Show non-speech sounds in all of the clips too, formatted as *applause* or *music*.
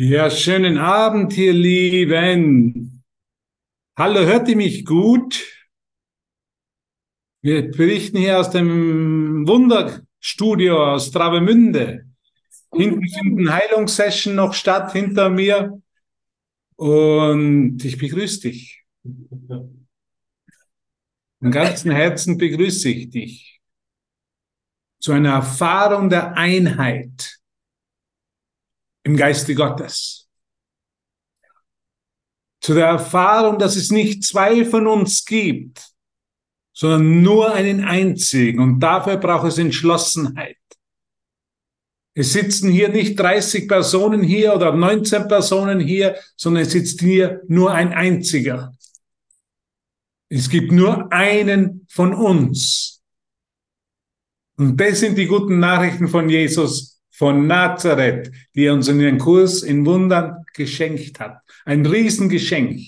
Ja, schönen Abend, ihr Lieben. Hallo, hört ihr mich gut? Wir berichten hier aus dem Wunderstudio aus Travemünde. Hinten findet eine Heilungssession noch statt, hinter mir. Und ich begrüße dich. Von ganzem Herzen begrüße ich dich zu einer Erfahrung der Einheit im Geiste Gottes. Zu der Erfahrung, dass es nicht zwei von uns gibt, sondern nur einen einzigen. Und dafür braucht es Entschlossenheit. Es sitzen hier nicht 30 Personen hier oder 19 Personen hier, sondern es sitzt hier nur ein einziger. Es gibt nur einen von uns. Und das sind die guten Nachrichten von Jesus von Nazareth, die er uns in den Kurs in Wundern geschenkt hat. Ein Riesengeschenk.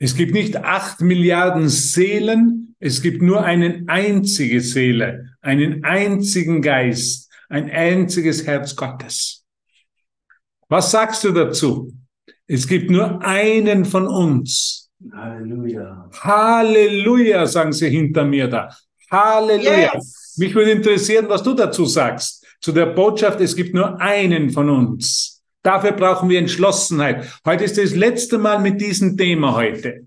Es gibt nicht acht Milliarden Seelen, es gibt nur eine einzige Seele, einen einzigen Geist, ein einziges Herz Gottes. Was sagst du dazu? Es gibt nur einen von uns. Halleluja. Halleluja, sagen sie hinter mir da. Halleluja. Yes. Mich würde interessieren, was du dazu sagst zu der Botschaft, es gibt nur einen von uns. Dafür brauchen wir Entschlossenheit. Heute ist das letzte Mal mit diesem Thema heute.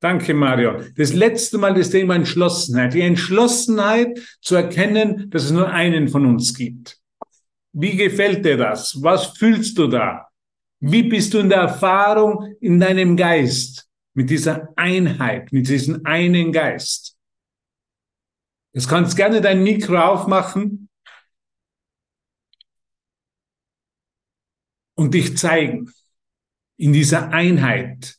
Danke, Mario. Das letzte Mal das Thema Entschlossenheit. Die Entschlossenheit zu erkennen, dass es nur einen von uns gibt. Wie gefällt dir das? Was fühlst du da? Wie bist du in der Erfahrung in deinem Geist mit dieser Einheit, mit diesem einen Geist? Jetzt kannst gerne dein Mikro aufmachen und dich zeigen in dieser Einheit.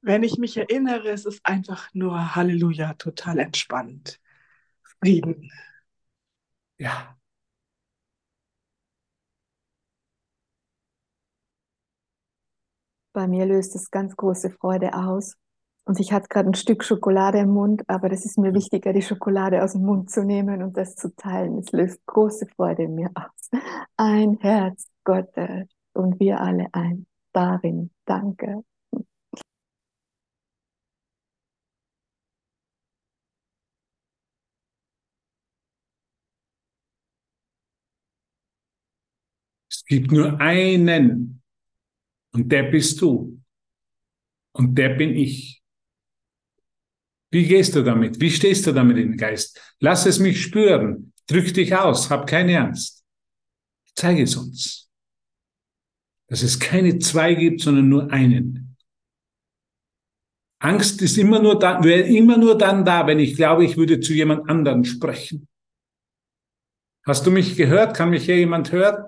Wenn ich mich erinnere, es ist einfach nur Halleluja, total entspannt. Frieden. Ja. Bei mir löst es ganz große Freude aus. Und ich hatte gerade ein Stück Schokolade im Mund, aber das ist mir wichtiger, die Schokolade aus dem Mund zu nehmen und das zu teilen. Es löst große Freude in mir aus. Ein Herz, Gottes und wir alle ein. Darin, danke. Es gibt nur einen und der bist du und der bin ich. Wie gehst du damit? Wie stehst du damit im Geist? Lass es mich spüren. Drück dich aus. Hab keine Angst. Zeige es uns dass es keine zwei gibt, sondern nur einen. Angst ist immer nur da, wäre immer nur dann da, wenn ich glaube, ich würde zu jemand anderen sprechen. Hast du mich gehört? Kann mich hier jemand hören?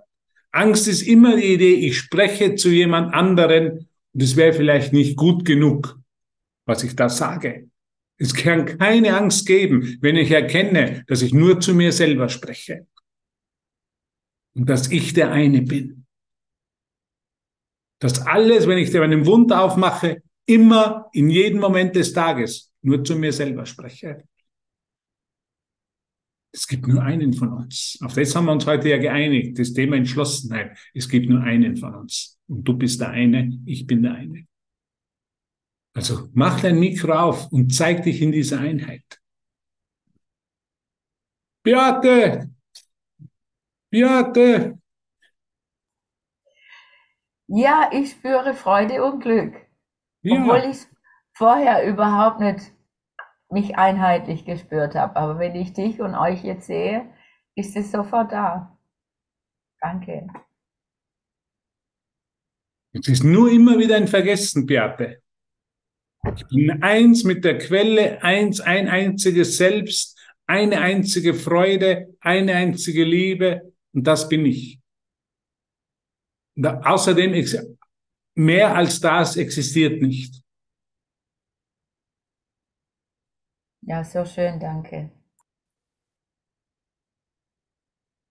Angst ist immer die Idee, ich spreche zu jemand anderen und es wäre vielleicht nicht gut genug, was ich da sage. Es kann keine Angst geben, wenn ich erkenne, dass ich nur zu mir selber spreche und dass ich der eine bin dass alles, wenn ich dir einen Wund aufmache, immer in jedem Moment des Tages nur zu mir selber spreche. Es gibt nur einen von uns. Auf das haben wir uns heute ja geeinigt, das Thema Entschlossenheit. Es gibt nur einen von uns. Und du bist der eine, ich bin der eine. Also mach dein Mikro auf und zeig dich in dieser Einheit. Beate! Beate! Ja, ich spüre Freude und Glück. Ja. Obwohl ich vorher überhaupt nicht mich einheitlich gespürt habe. Aber wenn ich dich und euch jetzt sehe, ist es sofort da. Danke. Es ist nur immer wieder ein Vergessen, Beate. Ich bin eins mit der Quelle, eins, ein einziges Selbst, eine einzige Freude, eine einzige Liebe und das bin ich. Da, außerdem, mehr als das existiert nicht. Ja, so schön, danke.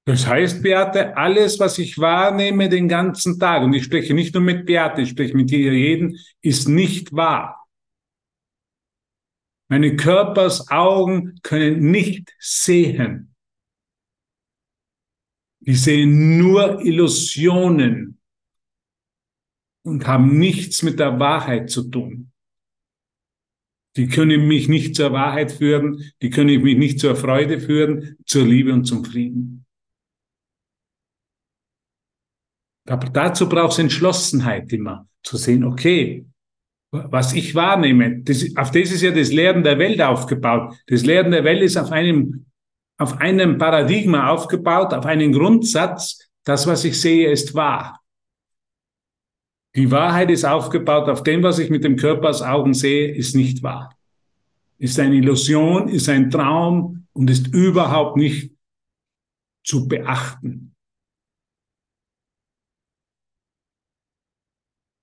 Das heißt, Beate, alles, was ich wahrnehme den ganzen Tag, und ich spreche nicht nur mit Beate, ich spreche mit jedem, ist nicht wahr. Meine Körpers Augen können nicht sehen. Die sehen nur Illusionen. und haben nichts mit der Wahrheit zu tun. Die können mich nicht zur Wahrheit führen, die können mich nicht zur Freude führen, zur Liebe und zum Frieden. Aber dazu braucht es Entschlossenheit immer, zu sehen, okay, was ich wahrnehme, das, auf das ist ja das Lehren der Welt aufgebaut. Das Lehren der Welt ist auf einem, auf einem Paradigma aufgebaut, auf einen Grundsatz, das, was ich sehe, ist wahr. Die Wahrheit ist aufgebaut auf dem, was ich mit dem Körper als Augen sehe, ist nicht wahr. Ist eine Illusion, ist ein Traum und ist überhaupt nicht zu beachten.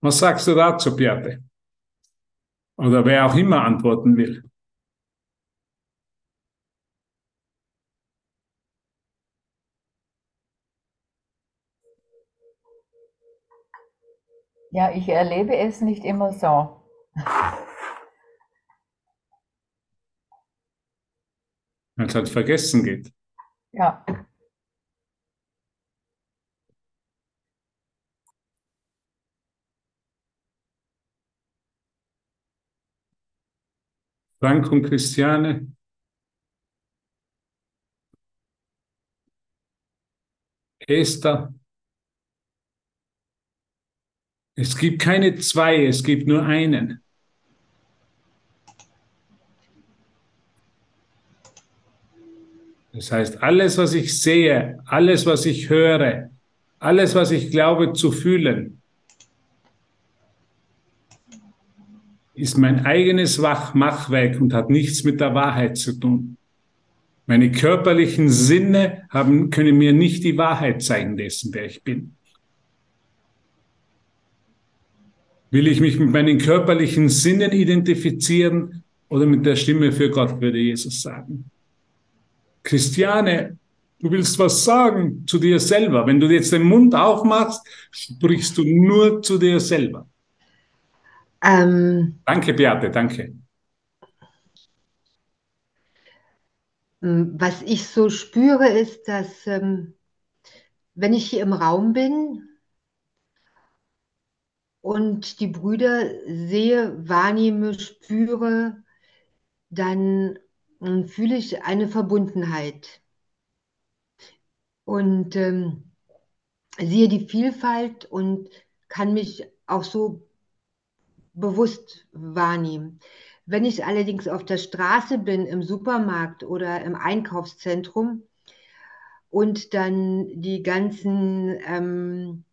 Was sagst du dazu, Beate? Oder wer auch immer antworten will. Ja, ich erlebe es nicht immer so. Weil es halt vergessen geht. Ja. Frank und Christiane. Esther. Es gibt keine zwei, es gibt nur einen. Das heißt, alles, was ich sehe, alles, was ich höre, alles, was ich glaube zu fühlen, ist mein eigenes Wachmachwerk und hat nichts mit der Wahrheit zu tun. Meine körperlichen Sinne haben, können mir nicht die Wahrheit zeigen dessen, wer ich bin. Will ich mich mit meinen körperlichen Sinnen identifizieren oder mit der Stimme für Gott, würde Jesus sagen. Christiane, du willst was sagen zu dir selber. Wenn du jetzt den Mund aufmachst, sprichst du nur zu dir selber. Ähm, danke, Beate, danke. Was ich so spüre, ist, dass ähm, wenn ich hier im Raum bin und die Brüder sehe, wahrnehme, spüre, dann ähm, fühle ich eine Verbundenheit und ähm, sehe die Vielfalt und kann mich auch so bewusst wahrnehmen. Wenn ich allerdings auf der Straße bin, im Supermarkt oder im Einkaufszentrum und dann die ganzen ähm,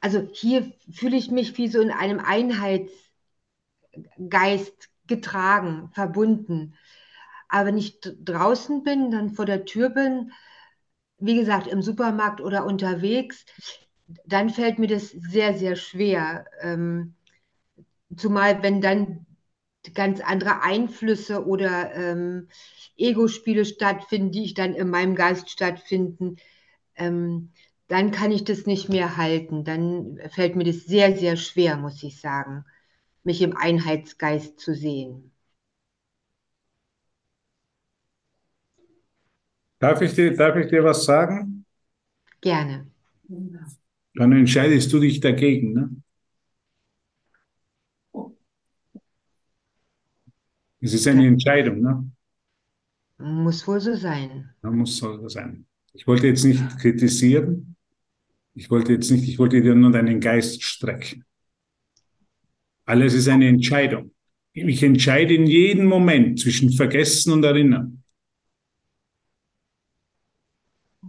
also hier fühle ich mich wie so in einem Einheitsgeist getragen, verbunden. Aber wenn ich draußen bin, dann vor der Tür bin, wie gesagt, im Supermarkt oder unterwegs, dann fällt mir das sehr, sehr schwer. Ähm, zumal wenn dann ganz andere Einflüsse oder ähm, Ego-Spiele stattfinden, die ich dann in meinem Geist stattfinden. Ähm, dann kann ich das nicht mehr halten. Dann fällt mir das sehr, sehr schwer, muss ich sagen, mich im Einheitsgeist zu sehen. Darf ich dir, darf ich dir was sagen? Gerne. Dann entscheidest du dich dagegen. Ne? Es ist eine Entscheidung. Ne? Muss wohl so sein. Ja, muss so sein. Ich wollte jetzt nicht kritisieren, ich wollte jetzt nicht, ich wollte dir nur deinen Geist strecken. Alles ist eine Entscheidung. Ich entscheide in jedem Moment zwischen Vergessen und Erinnern.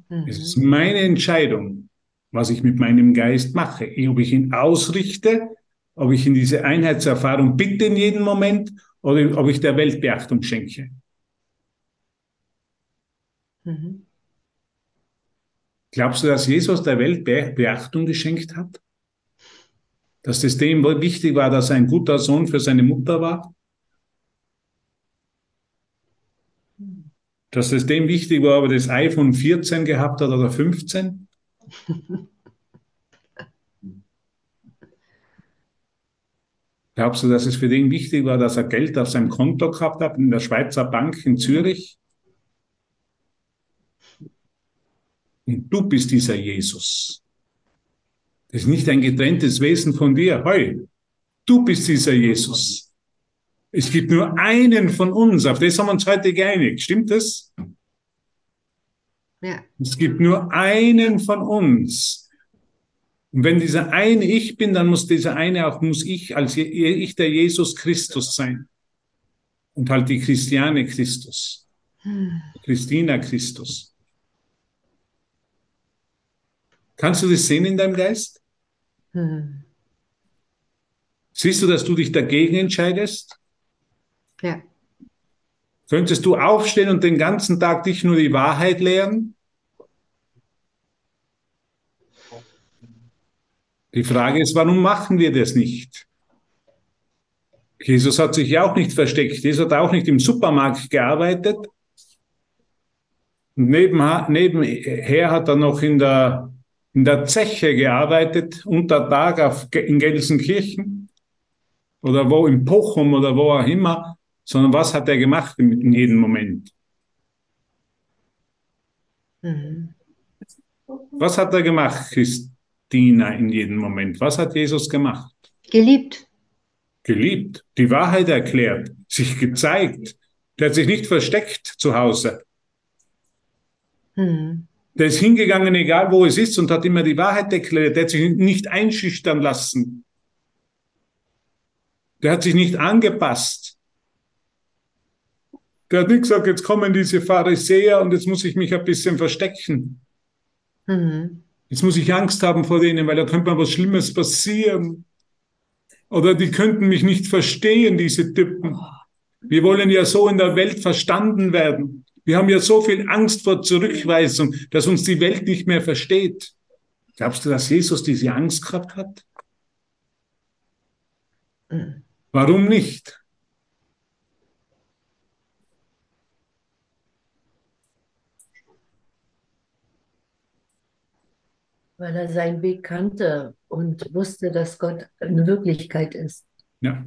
Mhm. Es ist meine Entscheidung, was ich mit meinem Geist mache. Ob ich ihn ausrichte, ob ich in diese Einheitserfahrung bitte in jedem Moment oder ob ich der Welt Beachtung schenke. Mhm. Glaubst du, dass Jesus der Welt Be Beachtung geschenkt hat? Dass es dem wichtig war, dass er ein guter Sohn für seine Mutter war? Dass es dem wichtig war, ob er das iPhone 14 gehabt hat oder 15? Glaubst du, dass es für den wichtig war, dass er Geld auf seinem Konto gehabt hat in der Schweizer Bank in Zürich? Du bist dieser Jesus, Das ist nicht ein getrenntes Wesen von dir. Hey, du bist dieser Jesus. Es gibt nur einen von uns, auf das haben wir uns heute geeinigt. Stimmt das? Ja. Es gibt nur einen von uns. Und wenn dieser eine ich bin, dann muss dieser eine auch, muss ich als ich der Jesus Christus sein. Und halt die Christiane Christus. Hm. Christina Christus. Kannst du das sehen in deinem Geist? Hm. Siehst du, dass du dich dagegen entscheidest? Ja. Könntest du aufstehen und den ganzen Tag dich nur die Wahrheit lehren? Die Frage ist, warum machen wir das nicht? Jesus hat sich ja auch nicht versteckt. Jesus hat auch nicht im Supermarkt gearbeitet. Und nebenher hat er noch in der, in der Zeche gearbeitet, unter Tag auf, in Gelsenkirchen oder wo in Pochum oder wo auch immer sondern was hat er gemacht in, jedem Moment? Mhm. Was hat er gemacht, Christina, in jedem Moment? Was hat Jesus gemacht? Geliebt. Geliebt, die Wahrheit erklärt, sich gezeigt. Der hat sich nicht versteckt zu Hause. Mhm. Der ist hingegangen, egal wo es ist, und hat immer die Wahrheit erklärt. Der hat sich nicht einschüchtern lassen. Der hat sich nicht angepasst. Der hat nicht gesagt, jetzt kommen diese Pharisäer und jetzt muss ich mich ein bisschen verstecken. Mhm. Jetzt muss ich Angst haben vor denen, weil da könnte mal was Schlimmes passieren. Oder die könnten mich nicht verstehen, diese Typen. Wir wollen ja so in der Welt verstanden werden. Wir haben ja so viel Angst vor Zurückweisung, dass uns die Welt nicht mehr versteht. Glaubst du, dass Jesus diese Angst gehabt hat? Mhm. Warum nicht? Weil er seinen Weg kannte und wusste, dass Gott eine Wirklichkeit ist. Ja.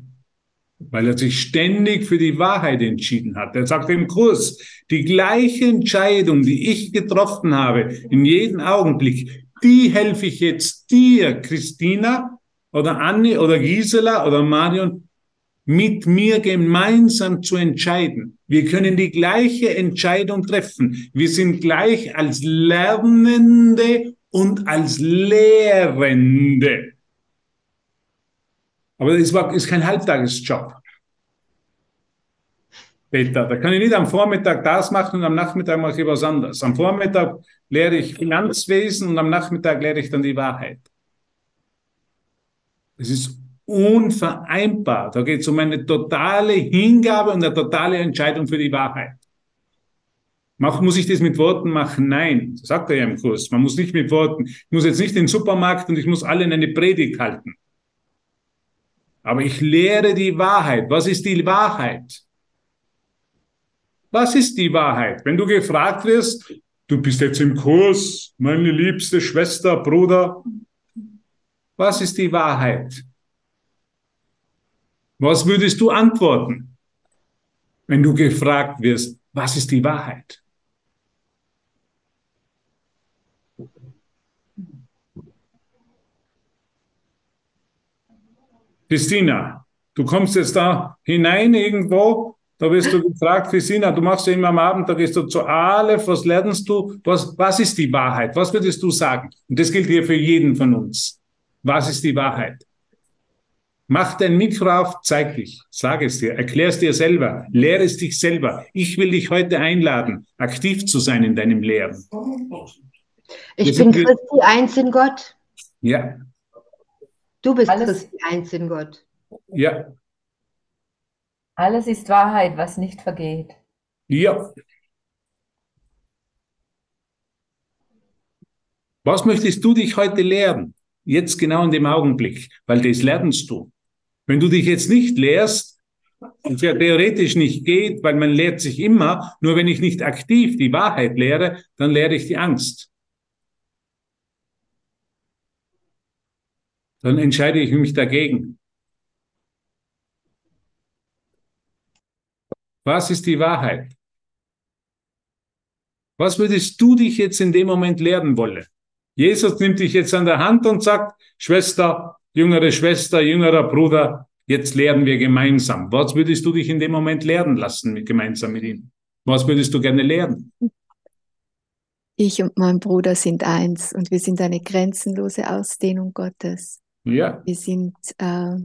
Weil er sich ständig für die Wahrheit entschieden hat. Er sagt im Kurs, die gleiche Entscheidung, die ich getroffen habe, in jedem Augenblick, die helfe ich jetzt dir, Christina oder Anne oder Gisela oder Marion, mit mir gemeinsam zu entscheiden. Wir können die gleiche Entscheidung treffen. Wir sind gleich als Lernende und als Lehrende. Aber das ist kein Halbtagesjob. Peter, da kann ich nicht am Vormittag das machen und am Nachmittag mache ich was anderes. Am Vormittag lehre ich Finanzwesen und am Nachmittag lehre ich dann die Wahrheit. Es ist unvereinbar. Da geht es um eine totale Hingabe und eine totale Entscheidung für die Wahrheit. Mach, muss ich das mit Worten machen? Nein, das sagt er ja im Kurs. Man muss nicht mit Worten. Ich muss jetzt nicht in den Supermarkt und ich muss allen eine Predigt halten. Aber ich lehre die Wahrheit. Was ist die Wahrheit? Was ist die Wahrheit? Wenn du gefragt wirst, du bist jetzt im Kurs, meine liebste Schwester, Bruder, was ist die Wahrheit? Was würdest du antworten, wenn du gefragt wirst, was ist die Wahrheit? Christina, du kommst jetzt da hinein irgendwo, da wirst du gefragt, Christina, du machst ja immer am Abend, da gehst du zu Aleph, was lernst du? Was, was ist die Wahrheit? Was würdest du sagen? Und das gilt hier für jeden von uns. Was ist die Wahrheit? Mach dein Mikro auf, zeig dich, sag es dir, erklär es dir selber, lehre es dich selber. Ich will dich heute einladen, aktiv zu sein in deinem Lehren. Ich bin Christi eins in Gott. Ja, Du bist Alles, Christi eins in Gott. Ja. Alles ist Wahrheit, was nicht vergeht. Ja. Was möchtest du dich heute lehren? Jetzt genau in dem Augenblick, weil das lernst du. Wenn du dich jetzt nicht lehrst, und ja theoretisch nicht geht, weil man lehrt sich immer, nur wenn ich nicht aktiv die Wahrheit lehre, dann lehre ich die Angst. Dann entscheide ich mich dagegen. Was ist die Wahrheit? Was würdest du dich jetzt in dem Moment lernen wollen? Jesus nimmt dich jetzt an der Hand und sagt, Schwester, jüngere Schwester, jüngerer Bruder, jetzt lernen wir gemeinsam. Was würdest du dich in dem Moment lernen lassen, mit, gemeinsam mit ihm? Was würdest du gerne lernen? Ich und mein Bruder sind eins und wir sind eine grenzenlose Ausdehnung Gottes. Ja. Wir sind äh,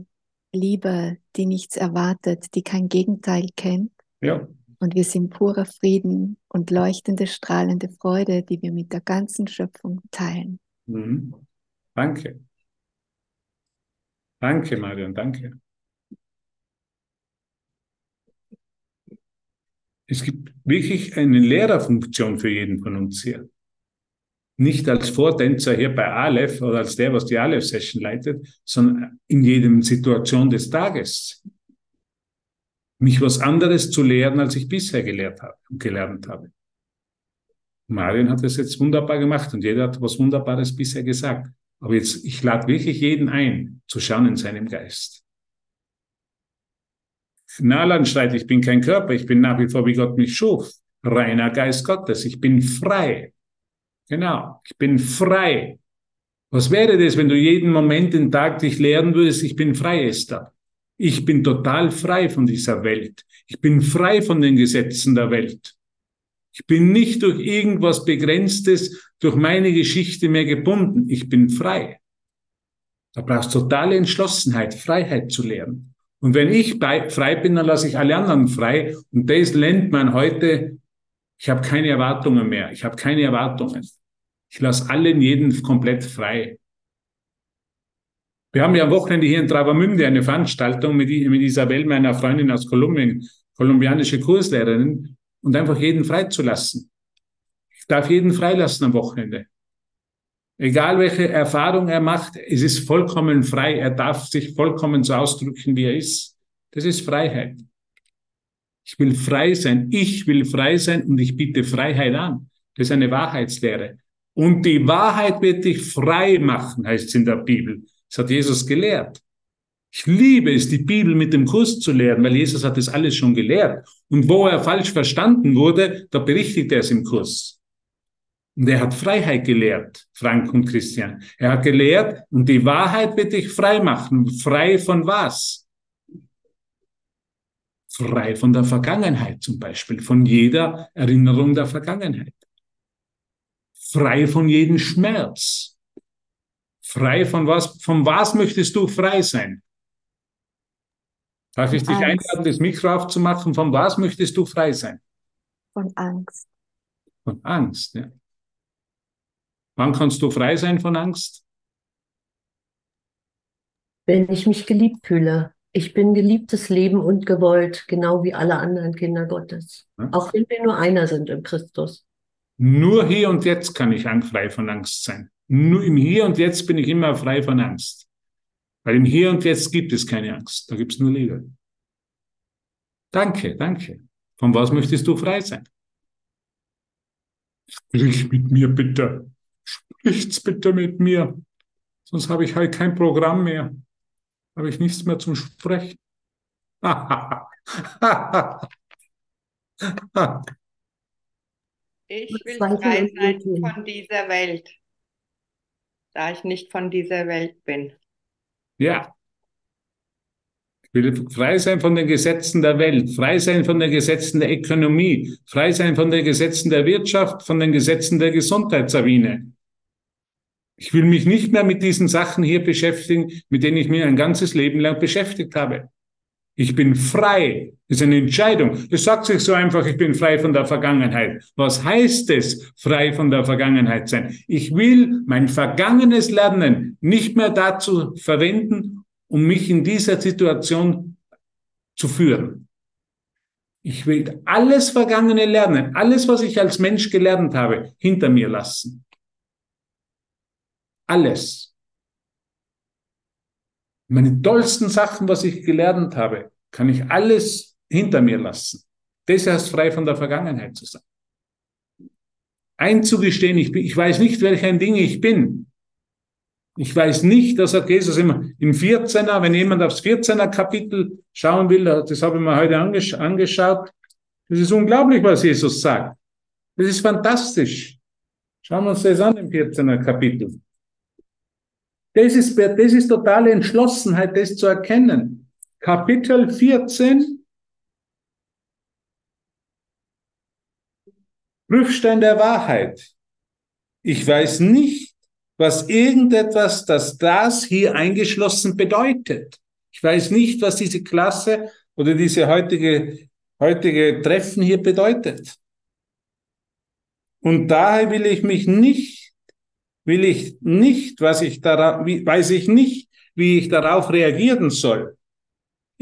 Liebe, die nichts erwartet, die kein Gegenteil kennt. Ja. Und wir sind purer Frieden und leuchtende, strahlende Freude, die wir mit der ganzen Schöpfung teilen. Mhm. Danke. Danke, Marion, danke. Es gibt wirklich eine Lehrerfunktion für jeden von uns hier. Nicht als Vortänzer hier bei Aleph oder als der, was die Aleph-Session leitet, sondern in jedem Situation des Tages. Mich was anderes zu lehren, als ich bisher gelehrt habe und gelernt habe. Marion hat das jetzt wunderbar gemacht und jeder hat was Wunderbares bisher gesagt. Aber jetzt, ich lade wirklich jeden ein, zu schauen in seinem Geist. Nalan schreit, ich bin kein Körper, ich bin nach wie vor, wie Gott mich schuf. Reiner Geist Gottes, ich bin frei. Genau, ich bin frei. Was wäre das, wenn du jeden Moment den Tag dich lehren würdest, ich bin frei, Esther. Ich bin total frei von dieser Welt. Ich bin frei von den Gesetzen der Welt. Ich bin nicht durch irgendwas Begrenztes, durch meine Geschichte mehr gebunden. Ich bin frei. Da brauchst du totale Entschlossenheit, Freiheit zu lernen. Und wenn ich frei bin, dann lasse ich alle anderen frei. Und das lernt man heute. Ich habe keine Erwartungen mehr. Ich habe keine Erwartungen. Ich lasse allen jeden komplett frei. Wir haben ja am Wochenende hier in Travemünde eine Veranstaltung mit, mit Isabel, meiner Freundin aus Kolumbien, kolumbianische Kurslehrerin, und einfach jeden freizulassen. Ich darf jeden freilassen am Wochenende. Egal welche Erfahrung er macht, es ist vollkommen frei. Er darf sich vollkommen so ausdrücken, wie er ist. Das ist Freiheit. Ich will frei sein. Ich will frei sein und ich biete Freiheit an. Das ist eine Wahrheitslehre. Und die Wahrheit wird dich frei machen, heißt es in der Bibel. Das hat Jesus gelehrt. Ich liebe es, die Bibel mit dem Kurs zu lehren, weil Jesus hat das alles schon gelehrt. Und wo er falsch verstanden wurde, da berichtigt er es im Kurs. Und er hat Freiheit gelehrt, Frank und Christian. Er hat gelehrt, und die Wahrheit wird dich frei machen. Frei von was? Frei von der Vergangenheit zum Beispiel, von jeder Erinnerung der Vergangenheit. Frei von jedem Schmerz. Frei von was? Von was möchtest du frei sein? Darf ich dich Angst. einladen, das Mikro aufzumachen? Von was möchtest du frei sein? Von Angst. Von Angst, ja. Wann kannst du frei sein von Angst? Wenn ich mich geliebt fühle. Ich bin geliebtes Leben und gewollt, genau wie alle anderen Kinder Gottes. Ja. Auch wenn wir nur einer sind in Christus. Nur hier und jetzt kann ich frei von Angst sein. Nur im Hier und Jetzt bin ich immer frei von Angst. Weil im Hier und Jetzt gibt es keine Angst, da gibt es nur Liebe. Danke, danke. Von was möchtest du frei sein? Sprich mit mir bitte. Spricht's bitte mit mir. Sonst habe ich halt kein Programm mehr. Habe ich nichts mehr zum Sprechen. *laughs* ich will frei sein von dieser Welt, da ich nicht von dieser Welt bin. Ja. Ich will frei sein von den Gesetzen der Welt, frei sein von den Gesetzen der Ökonomie, frei sein von den Gesetzen der Wirtschaft, von den Gesetzen der Gesundheit, Sabine. Ich will mich nicht mehr mit diesen Sachen hier beschäftigen, mit denen ich mich ein ganzes Leben lang beschäftigt habe. Ich bin frei. Das ist eine Entscheidung. Es sagt sich so einfach, ich bin frei von der Vergangenheit. Was heißt es, frei von der Vergangenheit sein? Ich will mein vergangenes Lernen nicht mehr dazu verwenden, um mich in dieser Situation zu führen. Ich will alles vergangene Lernen, alles, was ich als Mensch gelernt habe, hinter mir lassen. Alles meine tollsten Sachen, was ich gelernt habe, kann ich alles hinter mir lassen. Das heißt, frei von der Vergangenheit zu sein. Einzugestehen, ich, bin, ich weiß nicht, welch ein Ding ich bin. Ich weiß nicht, das sagt Jesus immer im 14er, wenn jemand aufs 14er Kapitel schauen will, das habe ich mir heute angesch angeschaut. Das ist unglaublich, was Jesus sagt. Das ist fantastisch. Schauen wir uns das an im 14er Kapitel. Das ist, das ist totale Entschlossenheit, das zu erkennen. Kapitel 14. Prüfstein der Wahrheit. Ich weiß nicht, was irgendetwas, das das hier eingeschlossen bedeutet. Ich weiß nicht, was diese Klasse oder diese heutige, heutige Treffen hier bedeutet. Und daher will ich mich nicht, will ich nicht, was ich darauf, weiß ich nicht, wie ich darauf reagieren soll.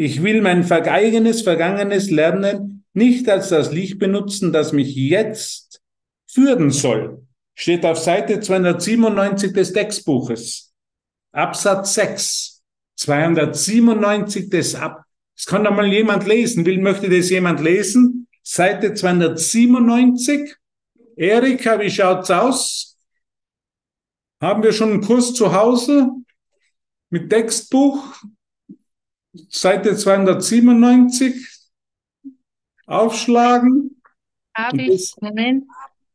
Ich will mein eigenes, vergangenes Lernen nicht als das Licht benutzen, das mich jetzt führen soll. Steht auf Seite 297 des Textbuches. Absatz 6. 297 des Ab. Das kann doch mal jemand lesen. Will, möchte das jemand lesen? Seite 297. Erika, wie schaut's aus? Haben wir schon einen Kurs zu Hause mit Textbuch? Seite 297. Aufschlagen. Habe ich. Moment.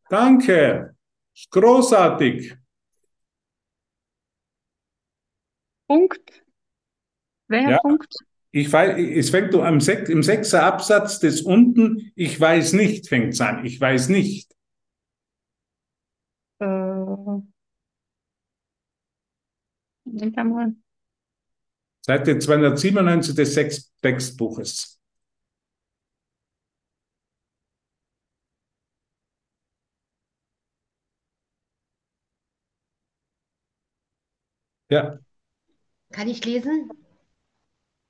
Danke. Großartig. Punkt. Welcher ja. Punkt? Ich weiß, es fängt am Sech, im sechster Absatz des unten, ich weiß nicht, fängt es an. Ich weiß nicht. Äh, einmal. Seite 297 des Sex Textbuches. Ja. Kann ich lesen?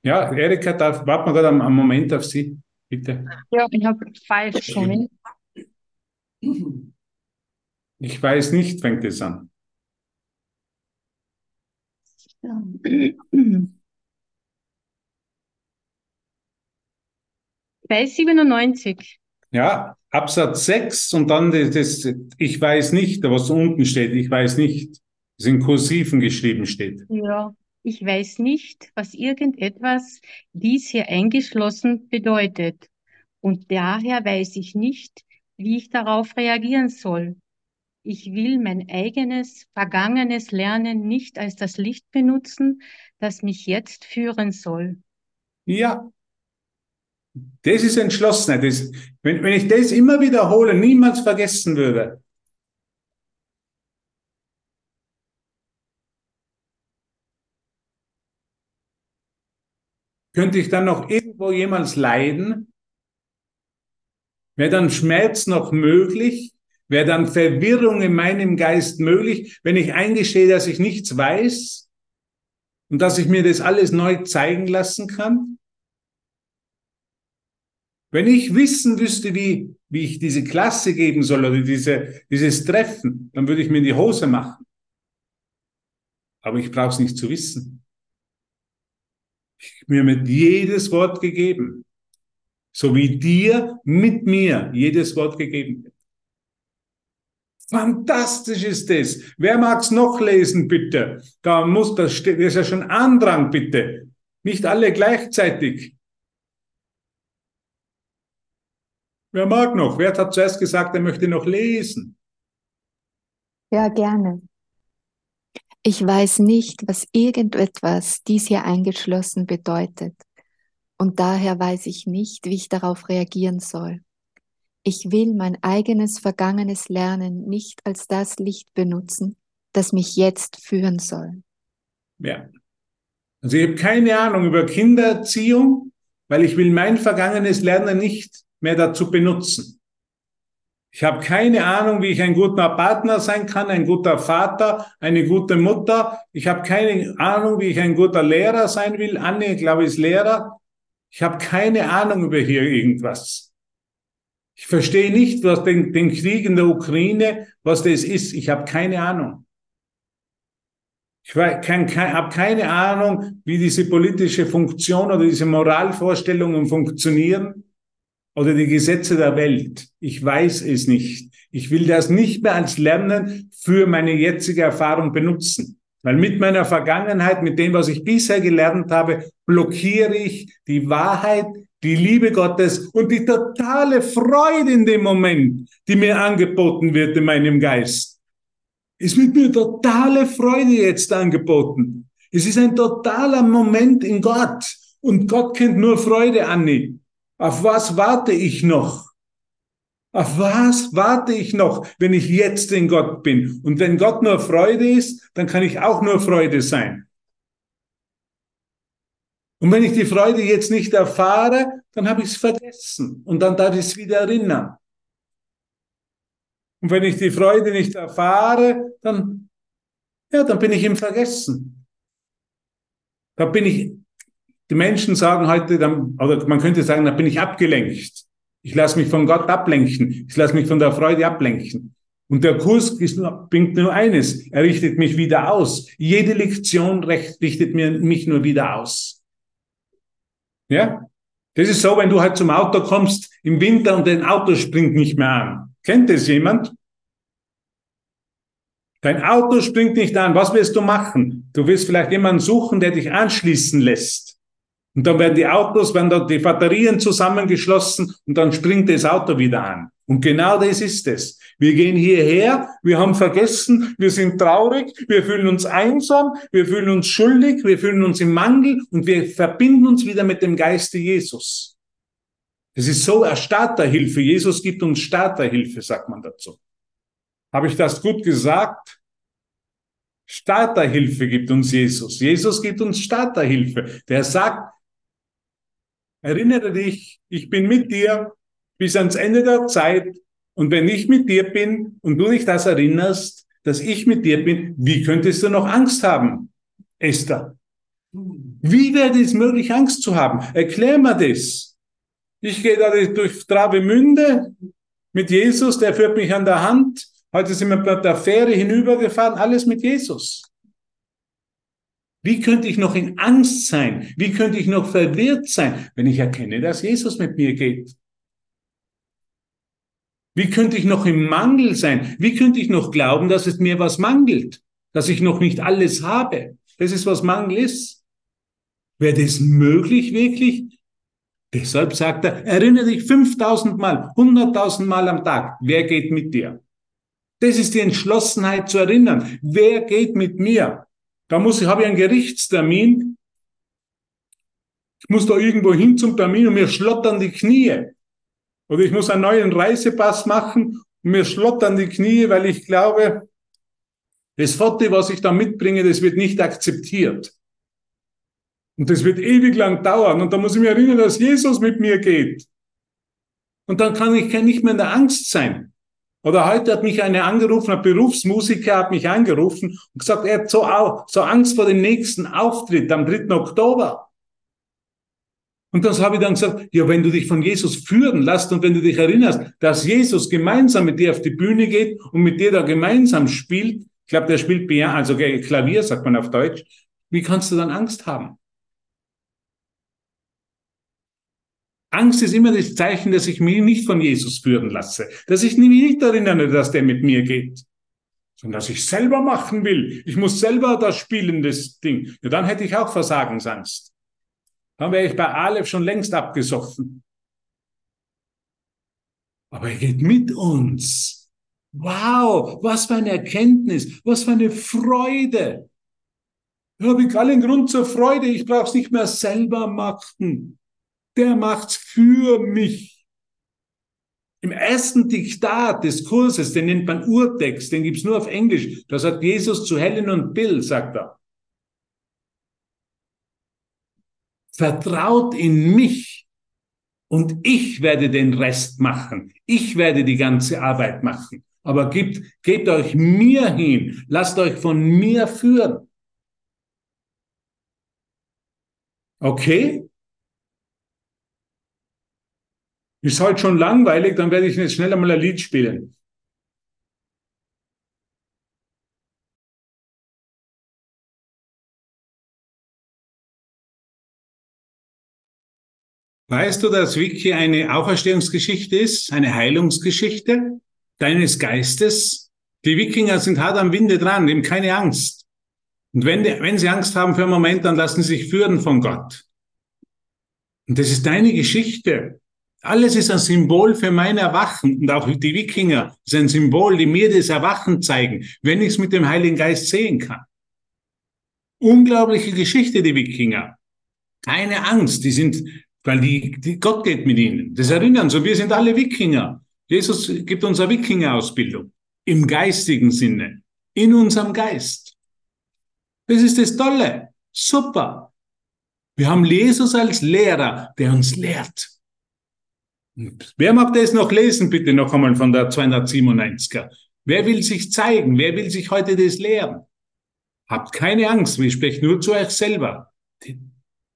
Ja, Erika, darf, warten wir gerade einen, einen Moment auf Sie, bitte. Ja, ich habe five schon. Ich weiß nicht, fängt es an. Bei 97. Ja, Absatz 6 und dann das, das, ich weiß nicht, was unten steht, ich weiß nicht, das in Kursiven geschrieben steht. Ja, ich weiß nicht, was irgendetwas dies hier eingeschlossen bedeutet. Und daher weiß ich nicht, wie ich darauf reagieren soll. Ich will mein eigenes, vergangenes Lernen nicht als das Licht benutzen, das mich jetzt führen soll. Ja, das ist Entschlossenheit. Das, wenn, wenn ich das immer wiederhole, niemals vergessen würde. Könnte ich dann noch irgendwo jemals leiden? Wäre dann Schmerz noch möglich? Wäre dann Verwirrung in meinem Geist möglich, wenn ich eingestehe, dass ich nichts weiß und dass ich mir das alles neu zeigen lassen kann? Wenn ich wissen wüsste, wie, wie ich diese Klasse geben soll oder diese, dieses Treffen, dann würde ich mir in die Hose machen. Aber ich brauche es nicht zu wissen. Ich mir mit jedes Wort gegeben, so wie dir mit mir jedes Wort gegeben wird. Fantastisch ist das. Wer mag's noch lesen, bitte? Da muss das, das ist ja schon Andrang, bitte. Nicht alle gleichzeitig. Wer mag noch? Wer hat zuerst gesagt, er möchte noch lesen? Ja, gerne. Ich weiß nicht, was irgendetwas dies hier eingeschlossen bedeutet. Und daher weiß ich nicht, wie ich darauf reagieren soll. Ich will mein eigenes vergangenes Lernen nicht als das Licht benutzen, das mich jetzt führen soll. Ja. Also ich habe keine Ahnung über Kindererziehung, weil ich will mein vergangenes Lernen nicht mehr dazu benutzen. Ich habe keine Ahnung, wie ich ein guter Partner sein kann, ein guter Vater, eine gute Mutter. Ich habe keine Ahnung, wie ich ein guter Lehrer sein will. Anne, glaube ich, ist Lehrer. Ich habe keine Ahnung über hier irgendwas. Ich verstehe nicht, was den, den Krieg in der Ukraine, was das ist. Ich habe keine Ahnung. Ich kein, habe keine Ahnung, wie diese politische Funktion oder diese Moralvorstellungen funktionieren oder die Gesetze der Welt. Ich weiß es nicht. Ich will das nicht mehr als Lernen für meine jetzige Erfahrung benutzen. Weil mit meiner Vergangenheit, mit dem, was ich bisher gelernt habe, blockiere ich die Wahrheit, die Liebe Gottes und die totale Freude in dem Moment, die mir angeboten wird in meinem Geist. Es wird mir totale Freude jetzt angeboten. Es ist ein totaler Moment in Gott. Und Gott kennt nur Freude, Anni. Auf was warte ich noch? Auf was warte ich noch, wenn ich jetzt in Gott bin? Und wenn Gott nur Freude ist, dann kann ich auch nur Freude sein. Und wenn ich die Freude jetzt nicht erfahre, dann habe ich es vergessen und dann darf ich es wieder erinnern. Und wenn ich die Freude nicht erfahre, dann, ja, dann bin ich im Vergessen. Da bin ich, die Menschen sagen heute, dann, oder man könnte sagen, da bin ich abgelenkt. Ich lasse mich von Gott ablenken. Ich lasse mich von der Freude ablenken. Und der Kurs nur, bringt nur eines. Er richtet mich wieder aus. Jede Lektion richtet mir, mich nur wieder aus. Ja? Das ist so, wenn du halt zum Auto kommst im Winter und dein Auto springt nicht mehr an. Kennt das jemand? Dein Auto springt nicht an. Was wirst du machen? Du wirst vielleicht jemanden suchen, der dich anschließen lässt. Und dann werden die Autos, werden dort die Batterien zusammengeschlossen und dann springt das Auto wieder an. Und genau das ist es. Wir gehen hierher, wir haben vergessen, wir sind traurig, wir fühlen uns einsam, wir fühlen uns schuldig, wir fühlen uns im Mangel und wir verbinden uns wieder mit dem Geiste Jesus. Das ist so eine Starterhilfe. Jesus gibt uns Starterhilfe, sagt man dazu. Habe ich das gut gesagt? Starterhilfe gibt uns Jesus. Jesus gibt uns Starterhilfe. Der sagt, erinnere dich, ich bin mit dir bis ans Ende der Zeit. Und wenn ich mit dir bin und du dich das erinnerst, dass ich mit dir bin, wie könntest du noch Angst haben, Esther? Wie wäre es möglich, Angst zu haben? Erklär mir das. Ich gehe da durch Travemünde mit Jesus, der führt mich an der Hand. Heute sind wir bei der Fähre hinübergefahren, alles mit Jesus. Wie könnte ich noch in Angst sein? Wie könnte ich noch verwirrt sein, wenn ich erkenne, dass Jesus mit mir geht? Wie könnte ich noch im Mangel sein? Wie könnte ich noch glauben, dass es mir was mangelt? Dass ich noch nicht alles habe? Das ist, was Mangel ist. Wäre das möglich wirklich? Deshalb sagt er, erinnere dich 5000 Mal, 100.000 Mal am Tag. Wer geht mit dir? Das ist die Entschlossenheit zu erinnern. Wer geht mit mir? Da muss ich, habe ich einen Gerichtstermin. Ich muss da irgendwo hin zum Termin und mir schlottern die Knie. Oder ich muss einen neuen Reisepass machen und mir schlottern die Knie, weil ich glaube, das Foto, was ich da mitbringe, das wird nicht akzeptiert. Und das wird ewig lang dauern. Und da muss ich mir erinnern, dass Jesus mit mir geht. Und dann kann ich nicht mehr in der Angst sein. Oder heute hat mich eine angerufen, ein Berufsmusiker hat mich angerufen und gesagt, er hat so, so Angst vor dem nächsten Auftritt am 3. Oktober. Und das habe ich dann gesagt, ja, wenn du dich von Jesus führen lässt und wenn du dich erinnerst, dass Jesus gemeinsam mit dir auf die Bühne geht und mit dir da gemeinsam spielt, ich glaube, der spielt Piano, also Klavier, sagt man auf Deutsch, wie kannst du dann Angst haben? Angst ist immer das Zeichen, dass ich mich nicht von Jesus führen lasse, dass ich mich nicht erinnere, dass der mit mir geht, sondern dass ich selber machen will. Ich muss selber das spielen, das Ding. Ja, dann hätte ich auch Versagensangst. Dann wäre ich bei Aleph schon längst abgesoffen. Aber er geht mit uns. Wow, was für eine Erkenntnis, was für eine Freude. Da habe ich allen Grund zur Freude. Ich brauche es nicht mehr selber machen der macht's für mich. Im ersten Diktat des Kurses, den nennt man Urtext, den gibt's nur auf Englisch. Da sagt Jesus zu Helen und Bill, sagt er. Vertraut in mich und ich werde den Rest machen. Ich werde die ganze Arbeit machen. Aber gebt, gebt euch mir hin. Lasst euch von mir führen. Okay? Ist halt schon langweilig, dann werde ich jetzt schnell einmal ein Lied spielen. Weißt du, dass Wiki eine Auferstehungsgeschichte ist, eine Heilungsgeschichte deines Geistes? Die Wikinger sind hart am Winde dran, nehmen keine Angst. Und wenn, die, wenn sie Angst haben für einen Moment, dann lassen sie sich führen von Gott. Und das ist deine Geschichte. Alles ist ein Symbol für mein Erwachen und auch die Wikinger ist ein Symbol, die mir das Erwachen zeigen, wenn ich es mit dem Heiligen Geist sehen kann. Unglaubliche Geschichte, die Wikinger. Keine Angst, die sind, weil die, die Gott geht mit ihnen. Das erinnern so, wir sind alle Wikinger. Jesus gibt uns eine Wikinger-Ausbildung im geistigen Sinne, in unserem Geist. Das ist das Tolle. Super. Wir haben Jesus als Lehrer, der uns lehrt. Wer mag das noch lesen, bitte noch einmal von der 297er? Wer will sich zeigen? Wer will sich heute das lehren? Habt keine Angst, wir sprechen nur zu euch selber.